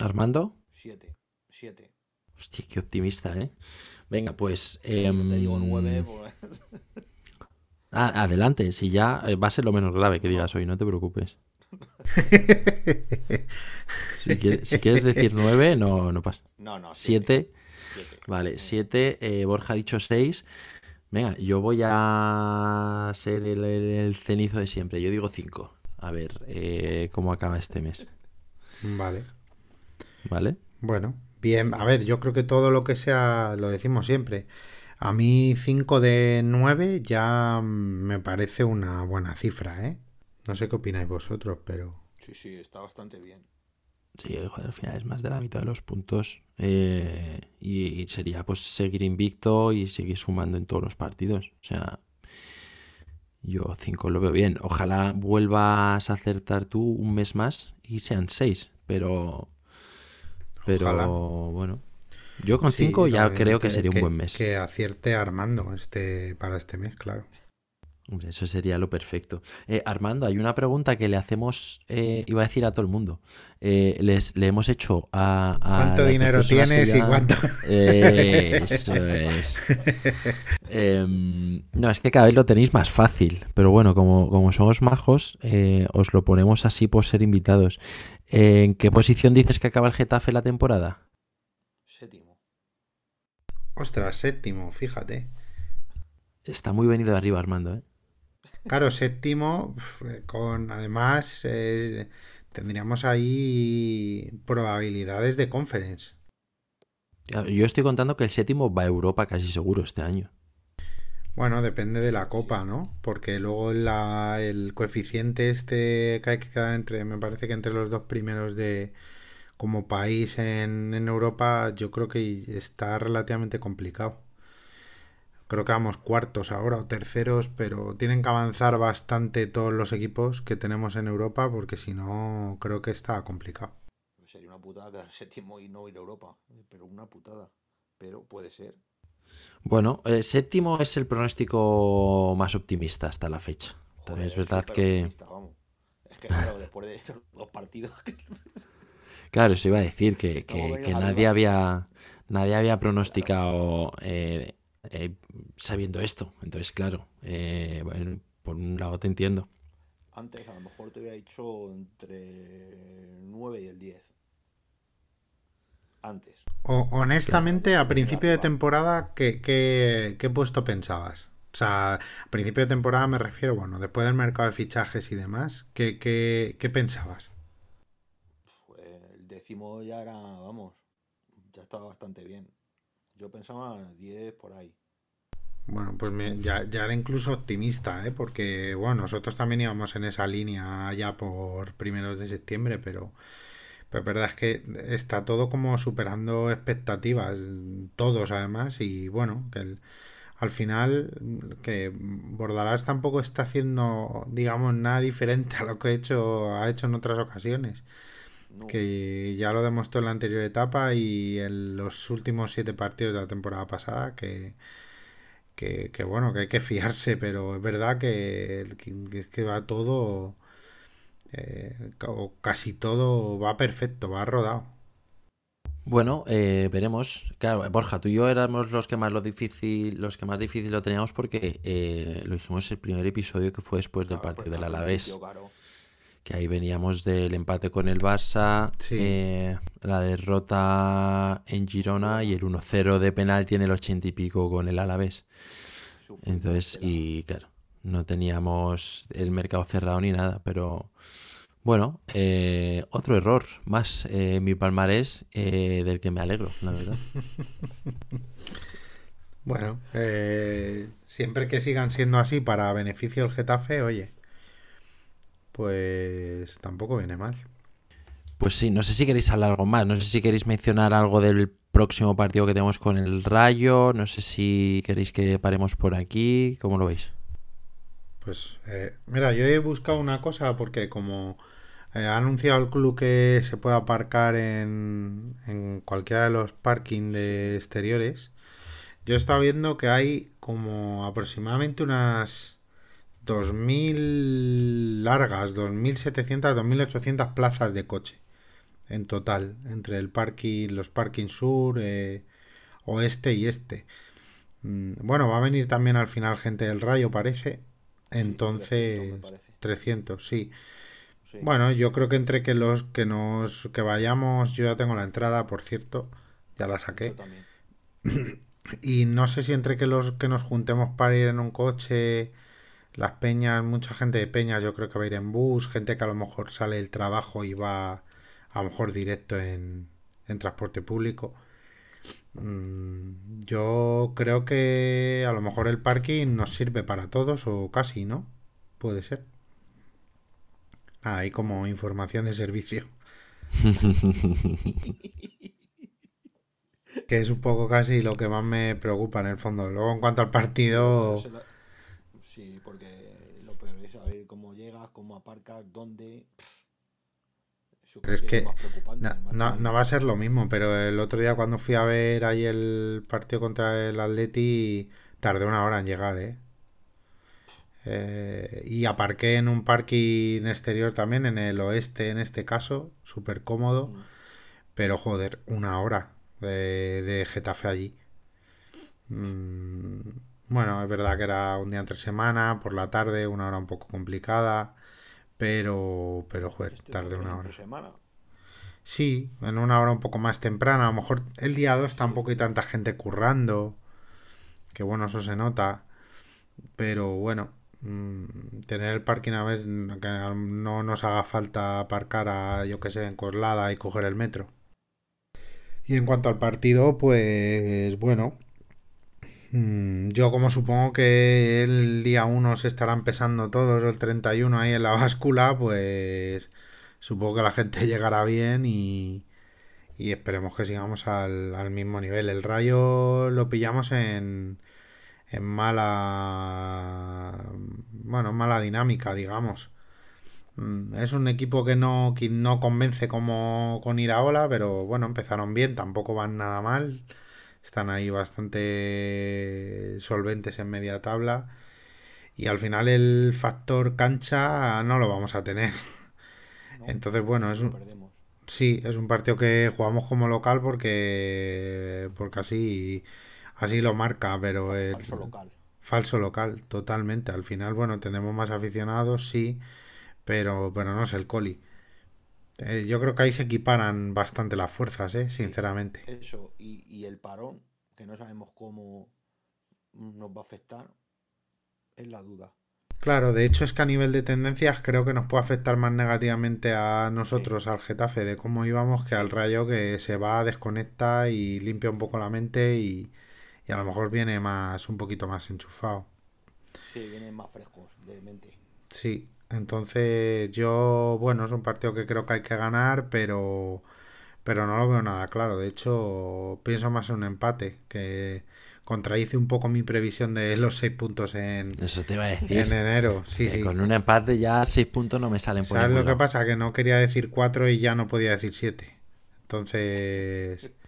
¿Armando? Siete. Siete. Hostia, qué optimista, ¿eh? Venga, pues... te digo em, nueve. Pues. Ah, adelante, si ya eh, va a ser lo menos grave que digas hoy, no te preocupes. si, quieres, decir nueve, no, no pasa. No, no. Siete. Vale, 7. Eh, Borja ha dicho 6. Venga, yo voy a ser el, cenizo de siempre. Yo digo 5. A ver eh, cómo acaba este mes. Vale. Vale. Bueno, bien. A ver, yo creo que todo lo que sea, lo decimos siempre. A mí 5 de 9 ya me parece una buena cifra, ¿eh? No sé qué opináis vosotros, pero... Sí, sí, está bastante bien. Sí, al final es más de la mitad de los puntos. Eh, y, sería pues seguir invicto y seguir sumando en todos los partidos. O sea, yo 5 lo veo bien. Ojalá vuelvas a acertar tú un mes más y sean 6. Pero. Pero bueno. Yo con 5 ya creo que, sería un buen mes. Que acierte Armando este, para este mes, claro. Hombre, eso sería lo perfecto. Eh, Armando, hay una pregunta que le hacemos, eh, iba a decir a todo el mundo. Eh, les, le hemos hecho a. ¿Cuánto dinero tienes y cuánto? eso es. Em, no, es que cada vez lo tenéis más fácil. Pero bueno, como, como somos majos, os lo ponemos así por ser invitados. ¿En qué posición dices que acaba el Getafe la temporada? Séptimo. Ostras, séptimo, fíjate. Está muy venido de arriba, Armando, ¿eh? Claro, séptimo, con además eh, tendríamos ahí probabilidades de conference. Yo estoy contando que el séptimo va a Europa casi seguro este año. Bueno, depende de la copa, ¿no? Porque luego el coeficiente este que hay que quedar entre, me parece que entre los dos primeros de como país en, en Europa, yo creo que está relativamente complicado creo que vamos cuartos ahora o terceros, pero tienen que avanzar bastante todos los equipos que tenemos en Europa porque si no creo que está complicado. Sería una putada quedar séptimo y no ir a Europa, pero una putada, pero puede ser. Bueno, el séptimo es el pronóstico más optimista hasta la fecha. También es verdad que... Es que claro, después de estos dos partidos... claro, eso iba a decir que, nadie había nadie había pronosticado eh, eh, sabiendo esto. Entonces, claro, eh, por un lado te entiendo. Antes a lo mejor te hubiera dicho entre 9 y el 10. Antes. O, honestamente, a principio de temporada, ¿qué, qué, puesto pensabas? O sea, a principio de temporada me refiero, bueno, después del mercado de fichajes y demás, ¿qué, qué, qué pensabas? Pues el décimo ya era, vamos, ya estaba bastante bien. Yo pensaba 10 por ahí. Bueno, pues ya, ya, era incluso optimista, ¿eh? porque bueno, nosotros también íbamos en esa línea ya por primeros de septiembre, pero, pero verdad es que está todo como superando expectativas, todos además, y bueno, que al final que Bordalás tampoco está haciendo, digamos, nada diferente a lo que ha hecho, ha hecho en otras ocasiones. No. que ya lo demostró en la anterior etapa y en los últimos siete partidos de la temporada pasada, que, que, que bueno, que hay que fiarse, pero es verdad que, que, es que va todo, eh, o casi todo va perfecto, va rodado. Bueno, eh, veremos. Claro, Borja, tú y yo éramos los que más lo difícil, los que más difícil lo teníamos porque eh, lo dijimos el primer episodio que fue después del Claro, partido pues, del al Alavés, principio, claro. Que ahí veníamos del empate con el Barça, Sí. eh, la derrota en Girona y el 1-0 de penalti en el 80 y pico con el Alavés. Entonces, y claro, no teníamos el mercado cerrado ni nada, pero bueno, eh, otro error más eh, en mi palmarés eh, del que me alegro, la verdad. Bueno, siempre que sigan siendo así para beneficio del Getafe, oye, pues tampoco viene mal. Pues sí, no sé si queréis hablar algo más, no sé si queréis mencionar algo del próximo partido que tenemos con el Rayo, no sé si queréis que paremos por aquí, ¿cómo lo veis? Pues eh, mira, yo he buscado una cosa porque como eh, ha anunciado el club que se puede aparcar en, en cualquiera de los parking de exteriores, yo he estado viendo que hay como aproximadamente unas 2.000 largas, 2.700, 2.800 plazas de coche en total, entre el parking, los parking sur, eh, oeste y este. Mm, Bueno, va a venir también al final gente del Rayo, parece. Sí, Entonces, 300 me parece. 300, sí. Sí. Bueno, yo creo que entre que los que nos que vayamos, yo ya tengo la entrada, por cierto, ya la Yo saqué. también. Y no sé si entre que los que nos juntemos para ir en un coche, las peñas, mucha gente de peñas, yo creo que va a ir en bus, gente que a lo mejor sale del trabajo y va a lo mejor directo en, en transporte público. Mm, yo creo que a lo mejor el parking nos sirve para todos o casi, ¿no? Puede ser. Ah, Ahí como información de servicio. Que es un poco casi lo que más me preocupa en el fondo. Luego en cuanto al partido se lo- Sí, porque lo peor es saber cómo llegas, cómo aparcas, dónde. Pff. Eso Pero es que más preocupante, No, no va a ser lo mismo, pero el otro día cuando fui a ver ahí el partido contra el Atleti, tardé una hora en llegar, ¿eh? Eh, y aparqué en un parking exterior también, en el oeste en este caso, súper cómodo, Mm. pero joder, una hora de, de Getafe allí. Mm, bueno, es verdad que era un día entre semana, por la tarde, una hora un poco complicada, pero, pero joder, Este también una hora. semana. Sí, en una hora un poco más temprana. A lo mejor el día 2 tampoco hay tanta gente currando. Que bueno, eso se nota. Pero bueno, mm, tener el parking a ver que no nos haga falta aparcar a, yo que sé, en Coslada y coger el metro. Y en cuanto al partido, pues bueno. Mm, Yo como supongo que el día 1 se estarán pesando todos, el 31 ahí en la báscula, pues supongo que la gente llegará bien y, y esperemos que sigamos al, al mismo nivel. El Rayo lo pillamos en, en mala, bueno, mala dinámica, digamos. Mm, Es un equipo que no, que no convence como con Iraola, pero bueno, empezaron bien, tampoco van nada mal. Están ahí bastante solventes en media tabla. Y al final el factor cancha no lo vamos a tener. ¿no? Entonces, bueno, es un, perdemos. sí, es un partido que jugamos como local porque, porque así, así lo marca, pero falso local. falso local, totalmente. Al final, bueno, tenemos más aficionados, sí, pero, pero no es el coli. Eh, yo creo que ahí se equiparan bastante las fuerzas, eh, sinceramente. Eso, y, y el parón, que no sabemos cómo nos va a afectar, es la duda. Claro, de hecho es que a nivel de tendencias creo que nos puede afectar más negativamente a nosotros, al Getafe, de cómo íbamos, que al Rayo que se va, desconecta y limpia un poco la mente y, y a lo mejor viene más, un poquito más enchufado. Sí, vienen más frescos de mente. Sí, entonces yo, bueno, es un partido que creo que hay que ganar, pero, pero no lo veo nada claro. De hecho, pienso más en un empate, que contradice un poco mi previsión de los seis puntos en, Eso te iba a decir. en enero. Sí. Con un empate ya seis puntos no me salen por ¿Sabes lo que pasa? Que no quería decir cuatro y ya no podía decir siete. Entonces.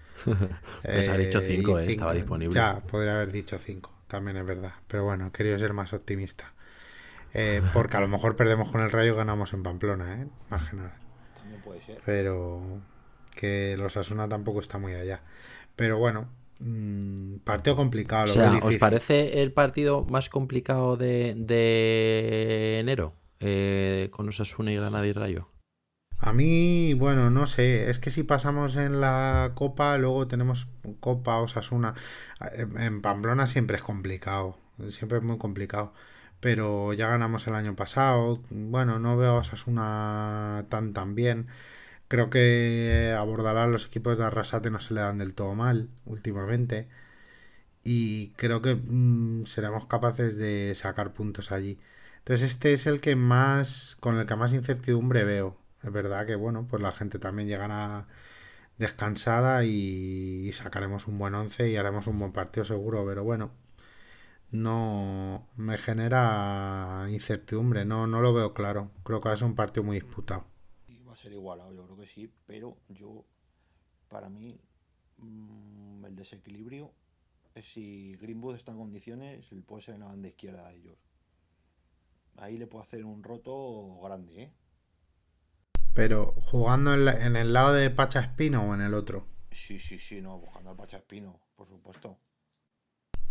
Pues ha dicho cinco, eh, estaba disponible. Ya, podría haber dicho cinco, también es verdad. Pero bueno, querido ser más optimista. Eh, porque a lo mejor perdemos con el Rayo y ganamos en Pamplona, ¿eh? Más que nada. También puede ser. Pero que los Asuna tampoco está muy allá. Pero bueno, mm, partido complicado. O Lo sea, veo ¿os parece el partido más complicado de, de enero? Eh, con Osasuna y Granada y Rayo. A mí, bueno, no sé, es que si pasamos en la Copa, luego tenemos Copa, Osasuna. En en Pamplona siempre es complicado, siempre es muy complicado. Pero ya ganamos el año pasado. Bueno, no veo a Osasuna tan tan bien. Creo que a Bordalás los equipos de Arrasate no se le dan del todo mal últimamente. Y creo que mm, seremos capaces de sacar puntos allí. Entonces este es el que más, con el que más incertidumbre veo. Es verdad que, bueno, pues la gente también llegará descansada y sacaremos un buen once y haremos un buen partido seguro, pero bueno, no me genera incertidumbre, no, no lo veo claro. Creo que va a ser un partido muy disputado. Y va a ser igualado, yo creo que sí, pero yo, para mí, mm, el desequilibrio es si Greenwood está en condiciones, él puede ser en la banda izquierda de ellos. Ahí le puede hacer un roto grande, ¿eh? Pero jugando en, la- en el lado de Pacha Espino o en el otro. Sí, sí, sí, no, buscando al Pacha Espino, por supuesto.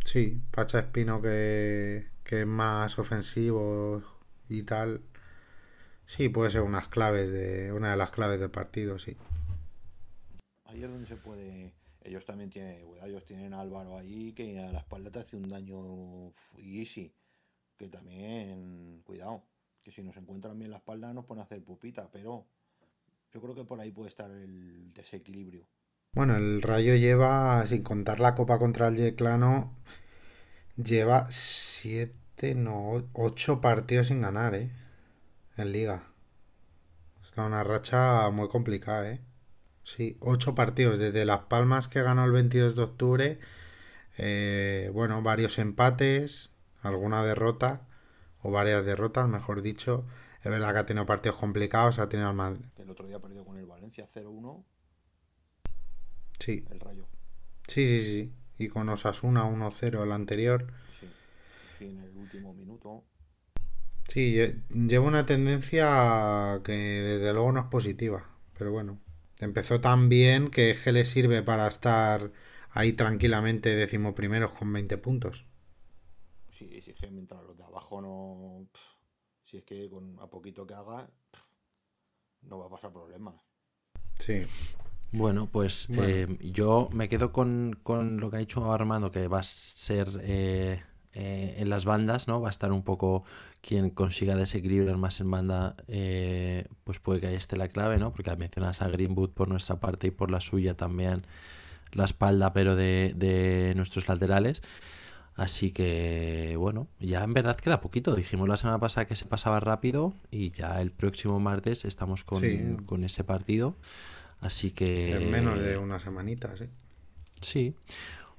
Sí, Pacha Espino que, que es más ofensivo y tal. Sí, puede ser unas claves de, una de las claves del partido, sí. Ahí es donde se puede. Ellos también tienen, ellos tienen Álvaro ahí que a la espalda te hace un daño easy. Que también, cuidado, que si nos encuentran bien la espalda nos pone a hacer pupita, pero yo creo que por ahí puede estar el desequilibrio. Bueno, el Rayo lleva, sin contar la Copa contra el Yeclano, lleva siete, no, ocho partidos sin ganar, ¿eh? En Liga. Está una racha muy complicada, ¿eh? Sí, ocho partidos desde Las Palmas que ganó el 22 de octubre. eh, bueno, varios empates, alguna derrota, o varias derrotas, mejor dicho. Es verdad que ha tenido partidos complicados, ha tenido al Madrid. El otro día perdió con el Valencia 0-1, Sí, el Rayo. sí, sí, sí. Y con Osasuna 1-0 el anterior. Sí, sí, en el último minuto. Sí, lle- lleva una tendencia que desde luego no es positiva, pero bueno, empezó tan bien que que le sirve para estar ahí tranquilamente decimoprimeros con 20 puntos. Sí, sí, que mientras los de abajo no. si es que con a poquito que haga, no va a pasar problemas. Sí, Bueno, pues Bueno. eh, yo me quedo con, con lo que ha dicho Armando, que va a ser eh, eh, en las bandas, ¿no? Va a estar un poco quien consiga desequilibrar más en banda, eh, pues puede que ahí esté la clave, ¿no? Porque mencionas a Greenwood por nuestra parte y por la suya también la espalda, pero de, de nuestros laterales. Así que, bueno, ya en verdad queda poquito. Dijimos la semana pasada que se pasaba rápido y ya el próximo martes estamos con, Sí. con ese partido. Así que... en menos de una semanita, sí. Sí.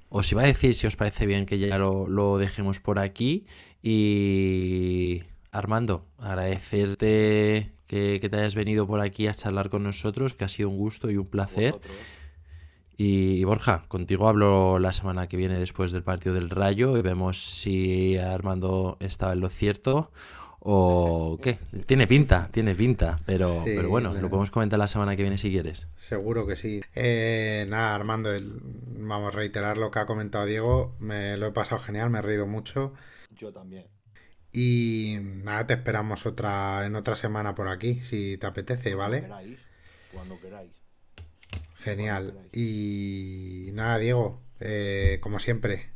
Os iba a decir, si os parece bien, que ya lo, lo dejemos por aquí. Y Armando, agradecerte que, que te hayas venido por aquí a charlar con nosotros, que ha sido un gusto y un placer. Vosotros, Y Borja, contigo hablo la semana que viene después del partido del Rayo y vemos si Armando estaba en lo cierto o qué. Tiene pinta, tiene pinta, pero, Sí, pero bueno, lo podemos comentar la semana que viene si quieres. Seguro que sí. Eh, nada, Armando, el- vamos a reiterar lo que ha comentado Diego. Me lo he pasado genial, me he reído mucho. Yo también. Y nada, te esperamos otra en otra semana por aquí, si te apetece, Cuando ¿vale? queráis. Cuando queráis. Genial. queráis. Y nada, Diego, eh, como siempre,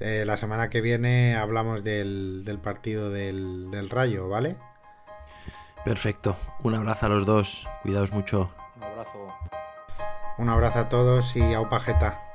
eh, la semana que viene hablamos del, del partido del, del Rayo, ¿vale? Perfecto. Un abrazo a los dos. Cuidaos mucho. Un abrazo. Un abrazo a todos y au pajeta.